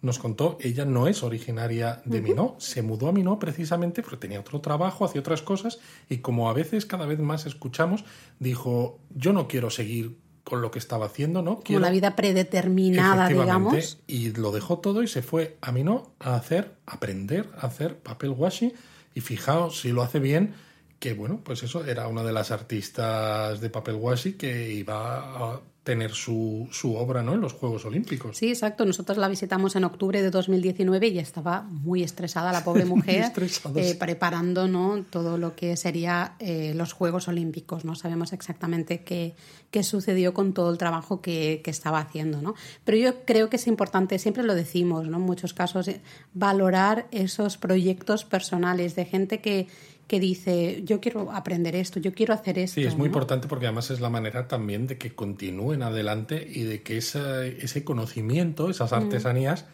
nos contó, ella no es originaria de Minó, se mudó a Minó precisamente porque tenía otro trabajo, hacía otras cosas, y como a veces cada vez más escuchamos, dijo, yo no quiero seguir con lo que estaba haciendo, ¿no? Quiero... Como la vida predeterminada, digamos. Y lo dejó todo y se fue a Minó a hacer, aprender a hacer papel washi, y fijaos, si lo hace bien, que bueno, pues eso, era una de las artistas de papel washi que iba a tener su, su, obra ¿no? en los Juegos Olímpicos. Sí, exacto. Nosotros la visitamos en octubre de 2019 y estaba muy estresada la pobre mujer eh, preparando ¿no? todo lo que sería eh, los Juegos Olímpicos. No sabemos exactamente qué, qué sucedió con todo el trabajo que, que, estaba haciendo. ¿no? Pero yo creo que es importante, siempre lo decimos, ¿no? en muchos casos, eh, valorar esos proyectos personales de gente que que dice, yo quiero aprender esto, yo quiero hacer esto. Sí, es muy importante porque además es la manera también de que continúen adelante y de que ese conocimiento, esas mm. artesanías,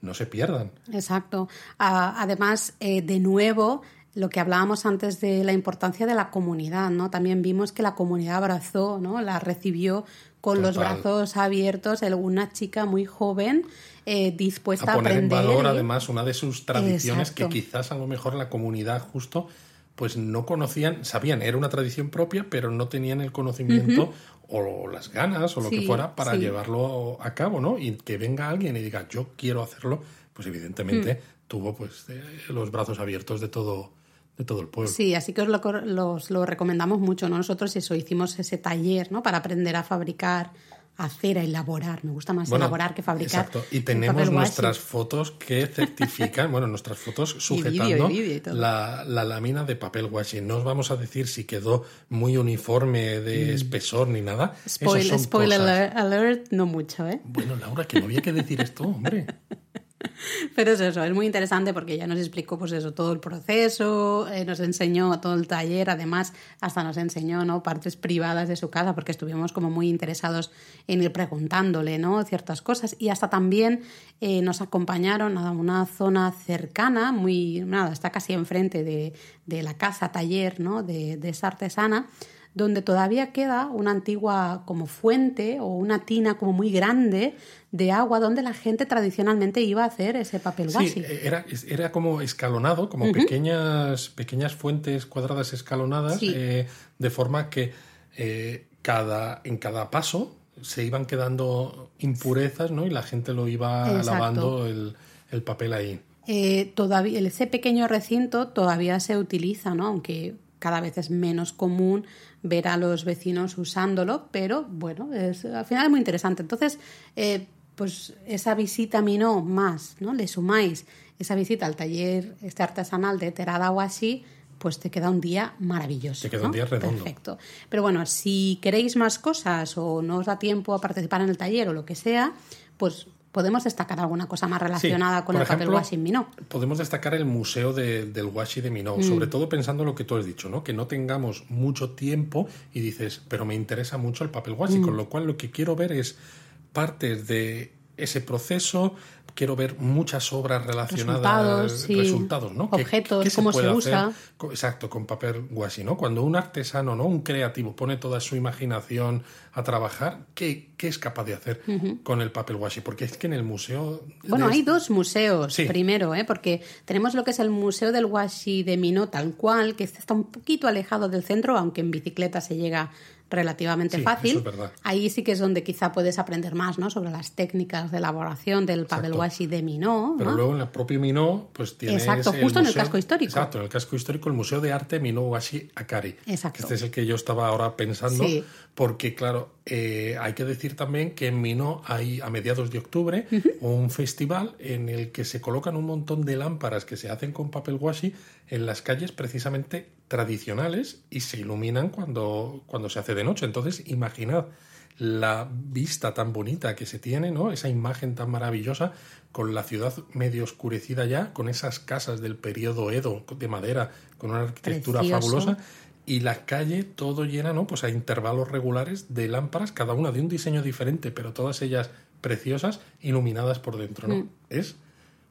no se pierdan. Exacto. además, eh, de nuevo, lo que hablábamos antes de la importancia de la comunidad, ¿no? También vimos que la comunidad abrazó, ¿no? La recibió con los brazos abiertos, una chica muy joven eh, dispuesta a, poner aprender. en valor, además, una de sus tradiciones que quizás a lo mejor la comunidad justo pues no conocían, sabían, era una tradición propia, pero no tenían el conocimiento o las ganas o lo que fuera para llevarlo a cabo, ¿no? Y que venga alguien y diga, yo quiero hacerlo, pues evidentemente mm. tuvo pues eh, los brazos abiertos de todo de todo el pueblo. Sí, así que os lo, los- lo recomendamos mucho. ¿no? Nosotros eso, hicimos ese taller ¿no? para aprender a fabricar, hacer, a elaborar. Me gusta más Bueno, elaborar que fabricar. Exacto. Y tenemos nuestras fotos que certifican, bueno, nuestras fotos sujetando y y la, la lámina de papel washi. No os vamos a decir si quedó muy uniforme de espesor ni nada. Mm. Spoil- spoiler cosas. alert, no mucho, ¿eh? Bueno, Laura, que no había que decir esto, hombre. Pero es eso, es muy interesante porque ya nos explicó pues eso, todo el proceso, eh, nos enseñó todo el taller, además hasta nos enseñó ¿no? partes privadas de su casa porque estuvimos como muy interesados en ir preguntándole ¿no? ciertas cosas y hasta también eh, nos acompañaron a una zona cercana, muy, nada, está casi enfrente de, de la casa taller ¿no? de, de esa artesana donde todavía queda una antigua como fuente o una tina como muy grande de agua donde la gente tradicionalmente iba a hacer ese papel. Sí, eh, era, era como escalonado, como pequeñas, pequeñas fuentes cuadradas escalonadas, Sí. eh, de forma que eh, cada, en cada paso se iban quedando impurezas, ¿no? Y la gente lo iba Exacto. lavando el, el papel ahí. Eh, todavía ese pequeño recinto todavía se utiliza, ¿no? Aunque cada vez es menos común ver a los vecinos usándolo, pero bueno, es, al final es muy interesante. Entonces, eh, pues esa visita a Minó más, ¿no? Le sumáis esa visita al taller este artesanal de Terada Washi, pues te queda un día maravilloso. Te queda ¿no? un día redondo. Perfecto. Pero bueno, si queréis más cosas o no os da tiempo a participar en el taller o lo que sea, pues podemos destacar alguna cosa más relacionada Sí, con el papel washi en Minó. Podemos destacar el museo de- del washi de Minot, Mm. sobre todo pensando en lo que tú has dicho, ¿no? Que no tengamos mucho tiempo y dices, pero me interesa mucho el papel washi, Mm. con lo cual lo que quiero ver es partes de ese proceso, quiero ver muchas obras relacionadas, Resultados, resultados, ¿no? ¿Qué- Objetos, qué se cómo se puede usa. hacer Exacto, con papel washi, ¿no? Cuando un artesano, ¿no? Un creativo pone toda su imaginación a trabajar, ¿qué, qué es capaz de hacer con el papel washi? Porque es que en el museo... Bueno, de hay dos museos Sí. primero, ¿eh? porque tenemos lo que es el Museo del Washi de Minó tal cual, que está un poquito alejado del centro, aunque en bicicleta se llega relativamente Sí, fácil. eso es verdad. Ahí sí que es donde quizá puedes aprender más ¿no? sobre las técnicas de elaboración del papel washi de Minó. Pero ¿no? luego en el propio Minó, pues tienes. Exacto, justo en el casco histórico. Exacto, en el casco histórico, el Museo de Arte Minó Washi Akari. Exacto. Este es el que yo estaba ahora pensando, Sí. porque claro, eh, hay que decir también que en Minó hay a mediados de octubre un festival en el que se colocan un montón de lámparas que se hacen con papel washi en las calles precisamente tradicionales y se iluminan cuando, cuando se hace de noche. Entonces, imaginad la vista tan bonita que se tiene, ¿no? Esa imagen tan maravillosa con la ciudad medio oscurecida ya, con esas casas del periodo Edo de madera, con una arquitectura Precioso. fabulosa y la calle todo llena, ¿no? Pues a intervalos regulares de lámparas, cada una de un diseño diferente, pero todas ellas preciosas, iluminadas por dentro, ¿no? Mm. Es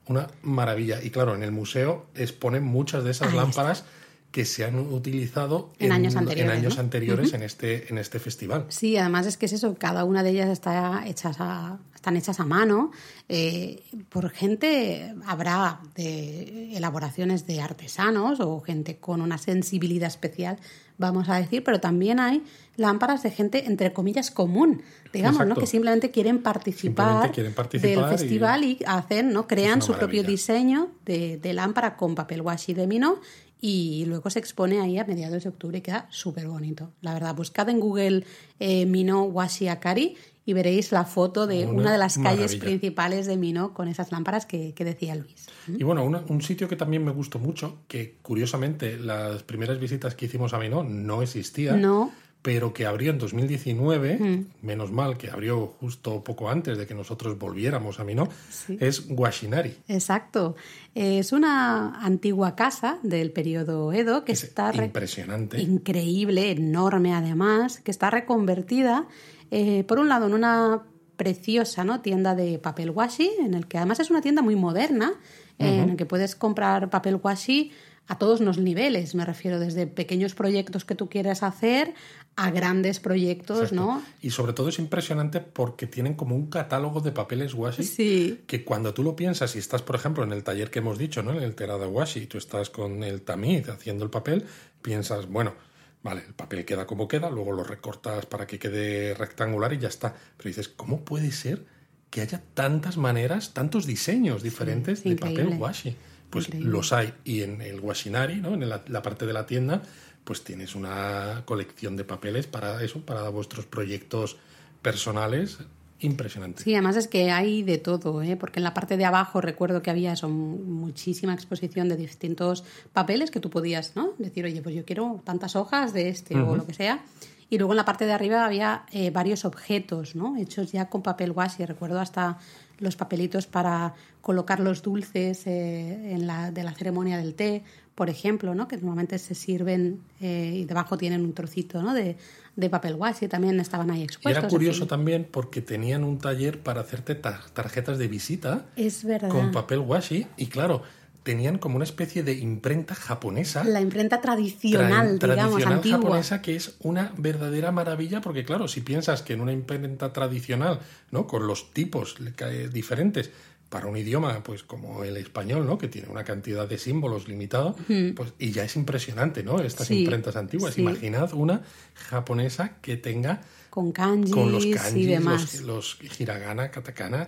una maravilla. Y claro, en el museo exponen muchas de esas Ahí lámparas que se han utilizado En años anteriores, en, años ¿no? anteriores en, este, en este festival. Sí, además es que es eso, cada una de ellas está hechas a, están hechas a mano. eh, por gente, habrá de elaboraciones de artesanos o gente con una sensibilidad especial, vamos a decir, pero también hay lámparas de gente, entre comillas, común, digamos, ¿no? Que simplemente quieren participar, Simplemente quieren participar del festival y, hacen, ¿no? crean su propio diseño de, de lámpara con papel washi de Mino y luego se expone ahí a mediados de octubre y queda súper bonito. La verdad, buscad en Google eh, Mino Washi Akari y veréis la foto de Una una, de las calles principales de Mino con esas lámparas que, que decía Luis. Y bueno, una- un sitio que también me gustó mucho, que curiosamente las primeras visitas que hicimos a Minó no existía, No, pero que abrió en 2019, menos mal que abrió justo poco antes de que nosotros volviéramos a Minó, Sí. es Washinari. exacto. Es una antigua casa del periodo Edo que Es está re- impresionante. increíble, enorme además, que está reconvertida, eh, por un lado, en una preciosa ¿no? tienda de papel washi, en el que además es una tienda muy moderna, en el que puedes comprar papel washi a todos los niveles, me refiero desde pequeños proyectos que tú quieras hacer a grandes proyectos, Exacto. ¿no? Y sobre todo es impresionante porque tienen como un catálogo de papeles washi Sí. que cuando tú lo piensas, si estás, por ejemplo, en el taller que hemos dicho, ¿no? En el Terada Washi, y tú estás con el tamiz haciendo el papel, piensas, bueno, vale, el papel queda como queda, luego lo recortas para que quede rectangular y ya está. Pero dices, ¿cómo puede ser que haya tantas maneras, tantos diseños diferentes es de papel washi? Pues Increíble. los hay. Y en el Washinari, ¿no? en la, la parte de la tienda, pues tienes una colección de papeles para eso, para vuestros proyectos personales. Impresionante. Sí, además es que hay de todo, ¿eh? porque en la parte de abajo recuerdo que había eso, muchísima exposición de distintos papeles que tú podías ¿no? decir, oye, pues yo quiero tantas hojas de este o lo que sea. Y luego en la parte de arriba había eh, varios objetos ¿no? hechos ya con papel washi. Recuerdo hasta los papelitos para colocar los dulces eh, en la, de la ceremonia del té, por ejemplo, ¿no? que normalmente se sirven eh, y debajo tienen un trocito ¿no? de, de papel washi. También estaban ahí Y expuestos. era curioso también porque tenían un taller para hacerte tar- tarjetas de visita Es verdad. con papel washi y claro, tenían como una especie de imprenta japonesa. La imprenta tradicional, tra- digamos, tradicional antigua. japonesa que es una verdadera maravilla porque claro, si piensas que en una imprenta tradicional, ¿no? Con los tipos eh, diferentes para un idioma pues como el español, ¿no? Que tiene una cantidad de símbolos limitado, pues y ya es impresionante, ¿no? Estas Sí, imprentas antiguas. sí. Imaginad una japonesa que tenga Con kanjis, con los y kanjis, demás. los, los hiragana, katakana,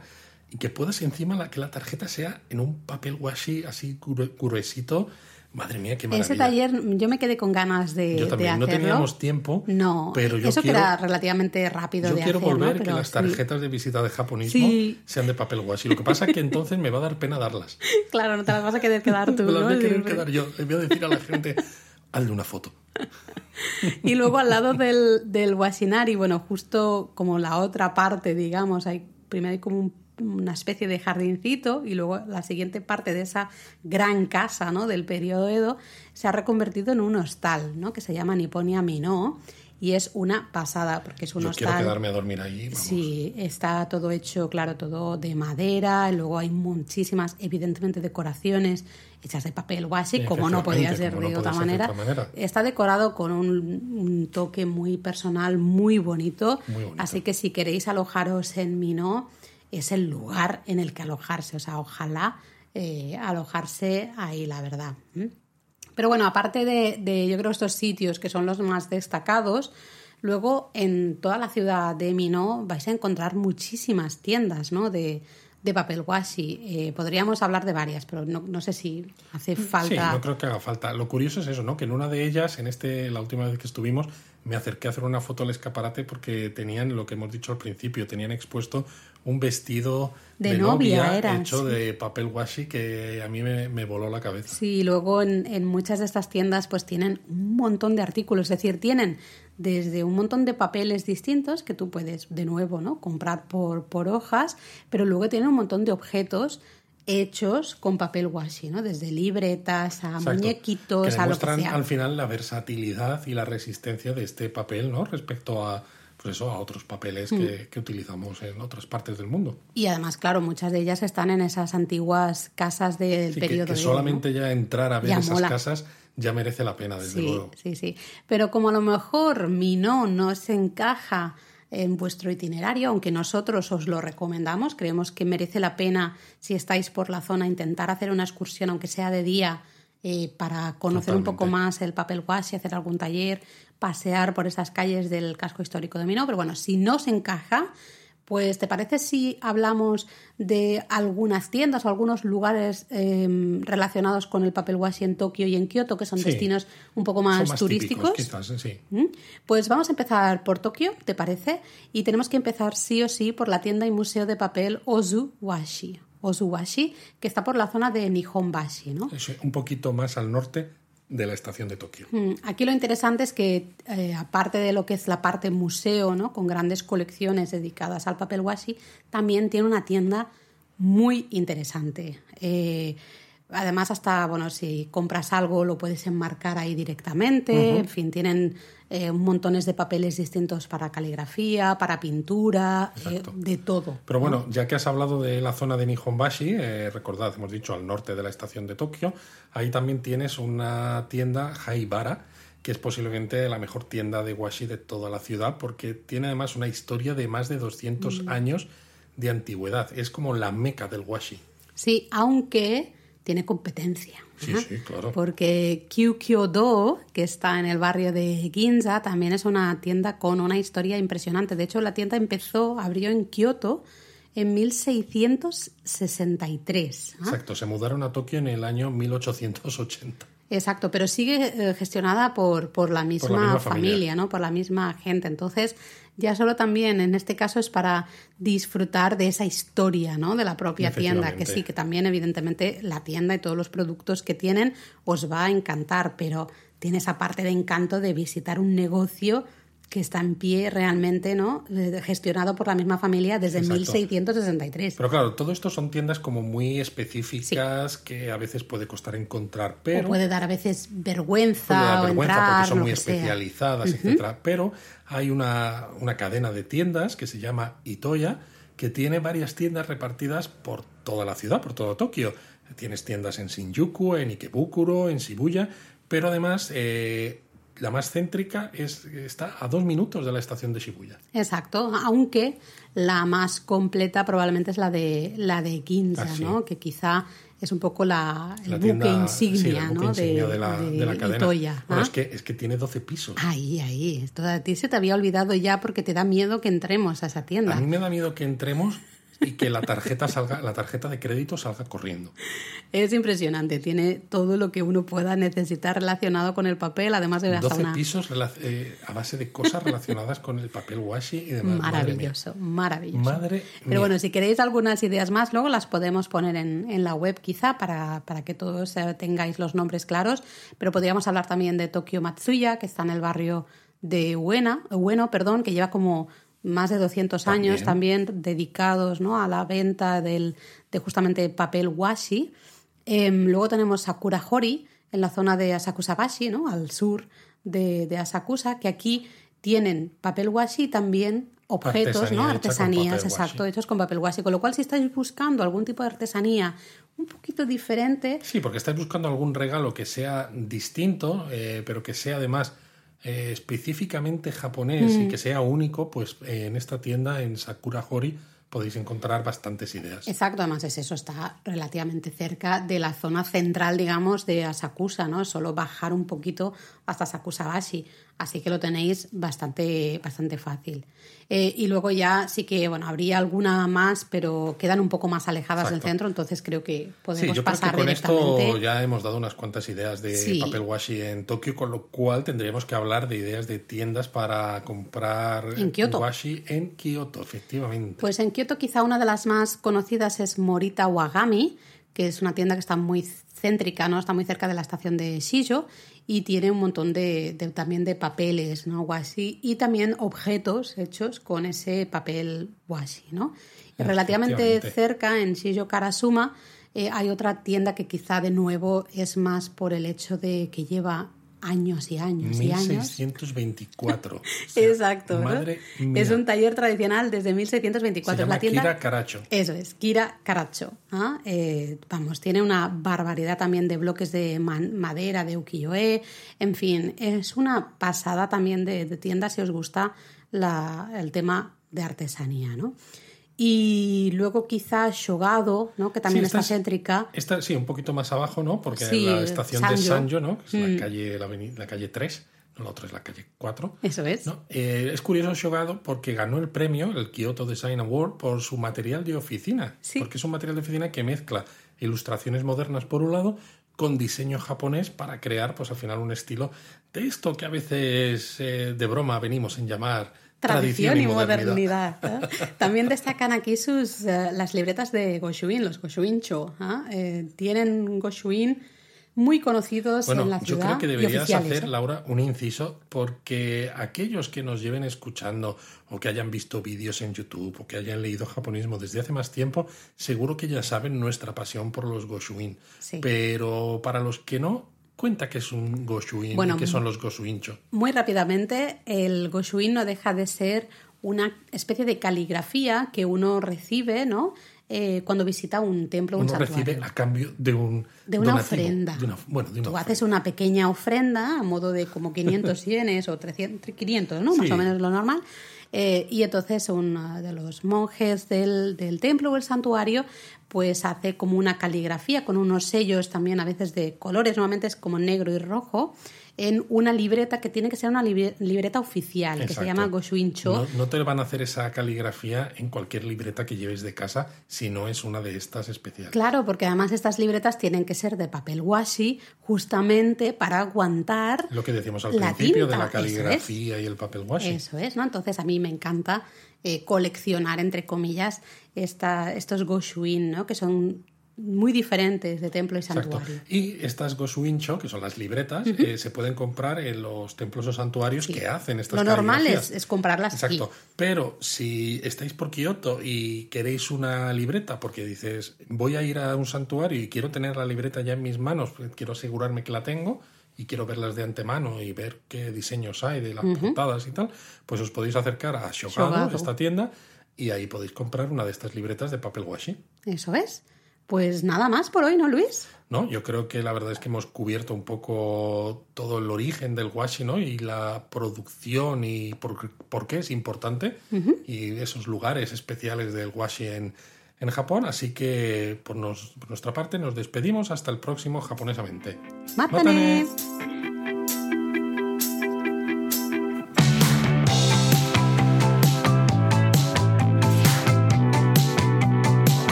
y que puedas encima la, que la tarjeta sea en un papel washi así gru- gruesito. Madre mía, qué maravilla. Ese taller yo me quedé con ganas de, Yo de también, no hacerlo. teníamos tiempo, No, pero yo eso quiero, que era relativamente rápido yo de quiero hacer, ¿no? volver que Pero las sí. tarjetas de visita de japonismo Sí. sean de papel washi. Lo que pasa es que entonces me va a dar pena darlas. Claro, no te las vas a querer quedar tú, Me las ¿no? voy a querer quedar yo. Le voy a decir a la gente, hazle una foto. Y luego al lado del, del Washinari, bueno, justo como la otra parte, digamos, hay primero hay como un- una especie de jardincito y luego la siguiente parte de esa gran casa ¿no? del periodo Edo se ha reconvertido en un hostal, ¿no? que se llama Niponia Mino y es una pasada porque es un Yo hostal. quiero quedarme a dormir. Vamos. Sí, está todo hecho, claro, todo de madera, y luego hay muchísimas, evidentemente, decoraciones hechas de papel washi, Sí, como no podía ser no de, otra de manera. otra manera. Está decorado con un, un toque muy personal, muy bonito. Muy bonito. Así que si queréis alojaros en Minó, es el lugar en el que alojarse. O sea, ojalá eh, alojarse ahí, la verdad. Pero bueno, aparte de, de, yo creo, estos sitios que son los más destacados, luego en toda la ciudad de Minó vais a encontrar muchísimas tiendas ¿no? de, de papel washi. Eh, podríamos hablar de varias, pero no, no sé si hace Sí, falta. no creo que haga falta. Lo curioso es eso, ¿no? Que en una de ellas, en este, la última vez que estuvimos, me acerqué a hacer una foto al escaparate porque tenían lo que hemos dicho al principio, tenían expuesto un vestido De novia era, hecho sí. de papel washi que a mí me, me voló la cabeza. Sí, luego en, en muchas de estas tiendas pues tienen un montón de artículos, es decir, tienen desde un montón de papeles distintos que tú puedes de nuevo no comprar por, por hojas, pero luego tienen un montón de objetos hechos con papel washi, ¿no? Desde libretas a Exacto. muñequitos que a lo que demuestran sea. al final la versatilidad y la resistencia de este papel, ¿no? Respecto a, pues eso, a otros papeles Mm. que, que utilizamos en otras partes del mundo. Y además, claro, muchas de ellas están en esas antiguas casas del que, periodo que ¿no? solamente ya entrar a ver Ya esas mola. casas ya merece la pena, desde Sí, luego. sí, sí. Pero como a lo mejor mi no no se encaja en vuestro itinerario, aunque nosotros os lo recomendamos, creemos que merece la pena, si estáis por la zona, intentar hacer una excursión, aunque sea de día, eh, para conocer un poco más el papel washi, hacer algún taller, pasear por esas calles del casco histórico de Minó. Pero bueno, si no os encaja, pues ¿te parece si hablamos de algunas tiendas o algunos lugares eh, relacionados con el papel washi en Tokio y en Kioto, que son Sí. destinos un poco más, más turísticos? típicos, quizás, sí. ¿Mm? Pues vamos a empezar por Tokio, ¿te parece? Y tenemos que empezar sí o sí por la tienda y museo de papel Ozuwashi. Ozuwashi, que está por la zona de Nihonbashi, ¿no? Es un poquito más al norte de la estación de Tokio. Mm, Aquí lo interesante es que, eh, aparte de lo que es la parte museo, ¿no? con grandes colecciones dedicadas al papel washi, también tiene una tienda muy interesante. Eh, además, hasta, bueno, si compras algo lo puedes enmarcar ahí directamente. En fin, tienen eh, montones de papeles distintos para caligrafía, para pintura, eh, de todo. Pero bueno, ya que has hablado de la zona de Nihonbashi, eh, recordad, hemos dicho al norte de la estación de Tokio, ahí también tienes una tienda Haibara, que es posiblemente la mejor tienda de washi de toda la ciudad, porque tiene además una historia de más de 200 años de antigüedad. Es como la meca del washi. Sí, aunque tiene competencia. Sí, sí, claro. Porque Kyukyo-do, que está en el barrio de Ginza, también es una tienda con una historia impresionante. De hecho, la tienda empezó, abrió en Kioto en 1663. ¿ah? Exacto, se mudaron a Tokio en el año 1880. Exacto, pero sigue eh, gestionada por, por la misma, misma familia, familia. ¿no? Por la misma gente. Entonces, ya solo también en este caso es para disfrutar de esa historia, ¿no? De la propia tienda, que sí, que también evidentemente la tienda y todos los productos que tienen os va a encantar, pero tiene esa parte de encanto de visitar un negocio que está en pie realmente, ¿no? Eh, Gestionado por la misma familia desde Exacto. 1663. Pero claro, todo esto son tiendas como muy específicas que a veces puede costar encontrar, pero o puede dar a veces puede vergüenza dar o vergüenza entrar, porque son muy especializadas, etcétera. Pero hay una, una cadena de tiendas que se llama Itoya que tiene varias tiendas repartidas por toda la ciudad, por todo Tokio. Tienes tiendas en Shinjuku, en Ikebukuro, en Shibuya, pero además eh, la más céntrica es, está a dos minutos de la estación de Shibuya. Exacto, aunque la más completa probablemente es la de la de Ginza, Ah, sí. ¿no? Que quizá es un poco la, el La buque tienda- insignia, sí, el buque ¿no? insignia de, la, de la cadena. Itoya, Bueno, ¿ah? es, que, es que tiene 12 pisos. Ahí, ahí. Esto a ti se te había olvidado ya porque te da miedo que entremos a esa tienda. A mí me da miedo que entremos y que la tarjeta salga, la tarjeta de crédito salga corriendo. Es impresionante, tiene todo lo que uno pueda necesitar relacionado con el papel, además de hasta 12 una... pisos eh, a base de cosas relacionadas con el papel washi y demás. Madre. Maravilloso, maravilloso. Madre mía. Pero bueno, si queréis algunas ideas más, luego las podemos poner en, en la web quizá para, para que todos eh, tengáis los nombres claros. Pero podríamos hablar también de Tokyo Matsuya, que está en el barrio de Uena, Ueno, perdón, que lleva como más de 200 años también dedicados ¿no? a la venta del, de justamente papel washi. Em, luego tenemos Sakura Hori en la zona de Asakusabashi, ¿no? al sur de, de Asakusa, que aquí tienen papel washi y también objetos, ¿no? Artesanía Artesanías, exacto, hechos con papel washi. Con lo cual, si estáis buscando algún tipo de artesanía un poquito diferente, Sí, porque estáis buscando algún regalo que sea distinto, eh, pero que sea además eh, específicamente japonés Mm. y que sea único, pues eh, en esta tienda, en Sakura Hori, podéis encontrar bastantes ideas. Exacto, además es eso, está relativamente cerca de la zona central, digamos, de Asakusa, ¿no? Solo bajar un poquito hasta Sakusabashi, así que lo tenéis bastante, bastante fácil. Eh, y luego ya sí que, bueno, habría alguna más, pero quedan un poco más alejadas del Exacto. centro, entonces creo que Sí, podemos yo creo que pasar con directamente. esto ya hemos dado unas cuantas ideas de Sí. papel washi en Tokio, con lo cual tendríamos que hablar de ideas de tiendas para comprar En Kioto. washi en Kioto, efectivamente. Pues en Kioto quizá una de las más conocidas es Morita Wagami, que es una tienda que está muy céntrica, ¿no? Está muy cerca de la estación de Shijo y tiene un montón de, de- también de papeles, ¿no? Washi y también objetos hechos con ese papel washi, ¿no? Y relativamente cerca, en Shijo Karasuma, eh, hay otra tienda que quizá de nuevo es más por el hecho de que lleva años y años y años. 1624. O sea, Exacto. ¿no? Madre mía. Es un taller tradicional desde 1624. Se Es llama la tienda... Kira Karacho. Eso es, Kira Caracho. ¿ah? Eh, vamos, tiene una barbaridad también de bloques de madera, de ukiyo-e. En fin, es una pasada también de, de tienda si os gusta la- el tema de artesanía, ¿no? Y luego quizá Shogado, ¿no? que también Sí, está esta es- céntrica. Esta, sí, un poquito más abajo, ¿no? Porque Sí, la estación de Sanjo. ¿no? Que es Mm. la, calle, la, la calle 3, no, la otra es la calle 4. Eso es. ¿no? Eh, es curioso Shogado porque ganó el premio, el Kyoto Design Award, por su material de oficina. Sí. Porque es un material de oficina que mezcla ilustraciones modernas por un lado con diseño japonés para crear, pues al final, un estilo de esto que a veces eh, de broma venimos en llamar Tradición y modernidad. ¿eh? También destacan aquí sus eh, las libretas de Goshuin, los Goshuincho. ¿ah? Eh, tienen Goshuin muy conocidos Bueno, en la yo ciudad. creo que deberías hacer, ¿eh? Laura, un inciso, porque aquellos que nos lleven escuchando o que hayan visto vídeos en YouTube o que hayan leído japonismo desde hace más tiempo, seguro que ya saben nuestra pasión por los Goshuin. Sí. Pero para los que no, cuenta que es un Goshuin Bueno, y que son los Goshuincho. Muy rápidamente, el Goshuin no deja de ser una especie de caligrafía que uno recibe, ¿no? Eh, cuando visita un templo o un Uno santuario. recibe a cambio de un de una donativo, ofrenda. de una- bueno, de una Tú ofrenda. haces una pequeña ofrenda a modo de como 500 yenes o 300, 500, ¿no? Más Sí. o menos lo normal. Eh, y entonces uno de los monjes del, del templo o el santuario pues hace como una caligrafía con unos sellos también a veces de colores, normalmente es como negro y rojo, en una libreta que tiene que ser una libreta oficial, que se llama Goshuincho. No, no, te van a hacer esa caligrafía en cualquier libreta que lleves de casa si no es una de estas especiales. Claro, porque además estas libretas tienen que ser de papel washi justamente para aguantar. Lo que decimos al principio de la caligrafía y el papel washi. Eso es, ¿no? Entonces a mí me encanta eh, coleccionar, entre comillas, esta, estos Goshuin, ¿no? Que son muy diferentes de templo y santuario. Y estas Gosuincho, que son las libretas, eh, se pueden comprar en los templos o santuarios que hacen estas Lo normal es, comprarlas Exacto. Pero si estáis por Kioto y queréis una libreta, porque dices, voy a ir a un santuario y quiero tener la libreta ya en mis manos, pues quiero asegurarme que la tengo y quiero verlas de antemano y ver qué diseños hay de las portadas y tal, pues os podéis acercar a Shogado, esta tienda, y ahí podéis comprar una de estas libretas de papel washi. Eso es. Pues nada más por hoy, ¿no, Luis? No, yo creo que la verdad es que hemos cubierto un poco todo el origen del washi, ¿no? Y la producción y por, qué es importante y esos lugares especiales del washi en, en Japón. Así que por, nos, por, nuestra parte nos despedimos hasta el próximo japonesamente. ¡Mátane!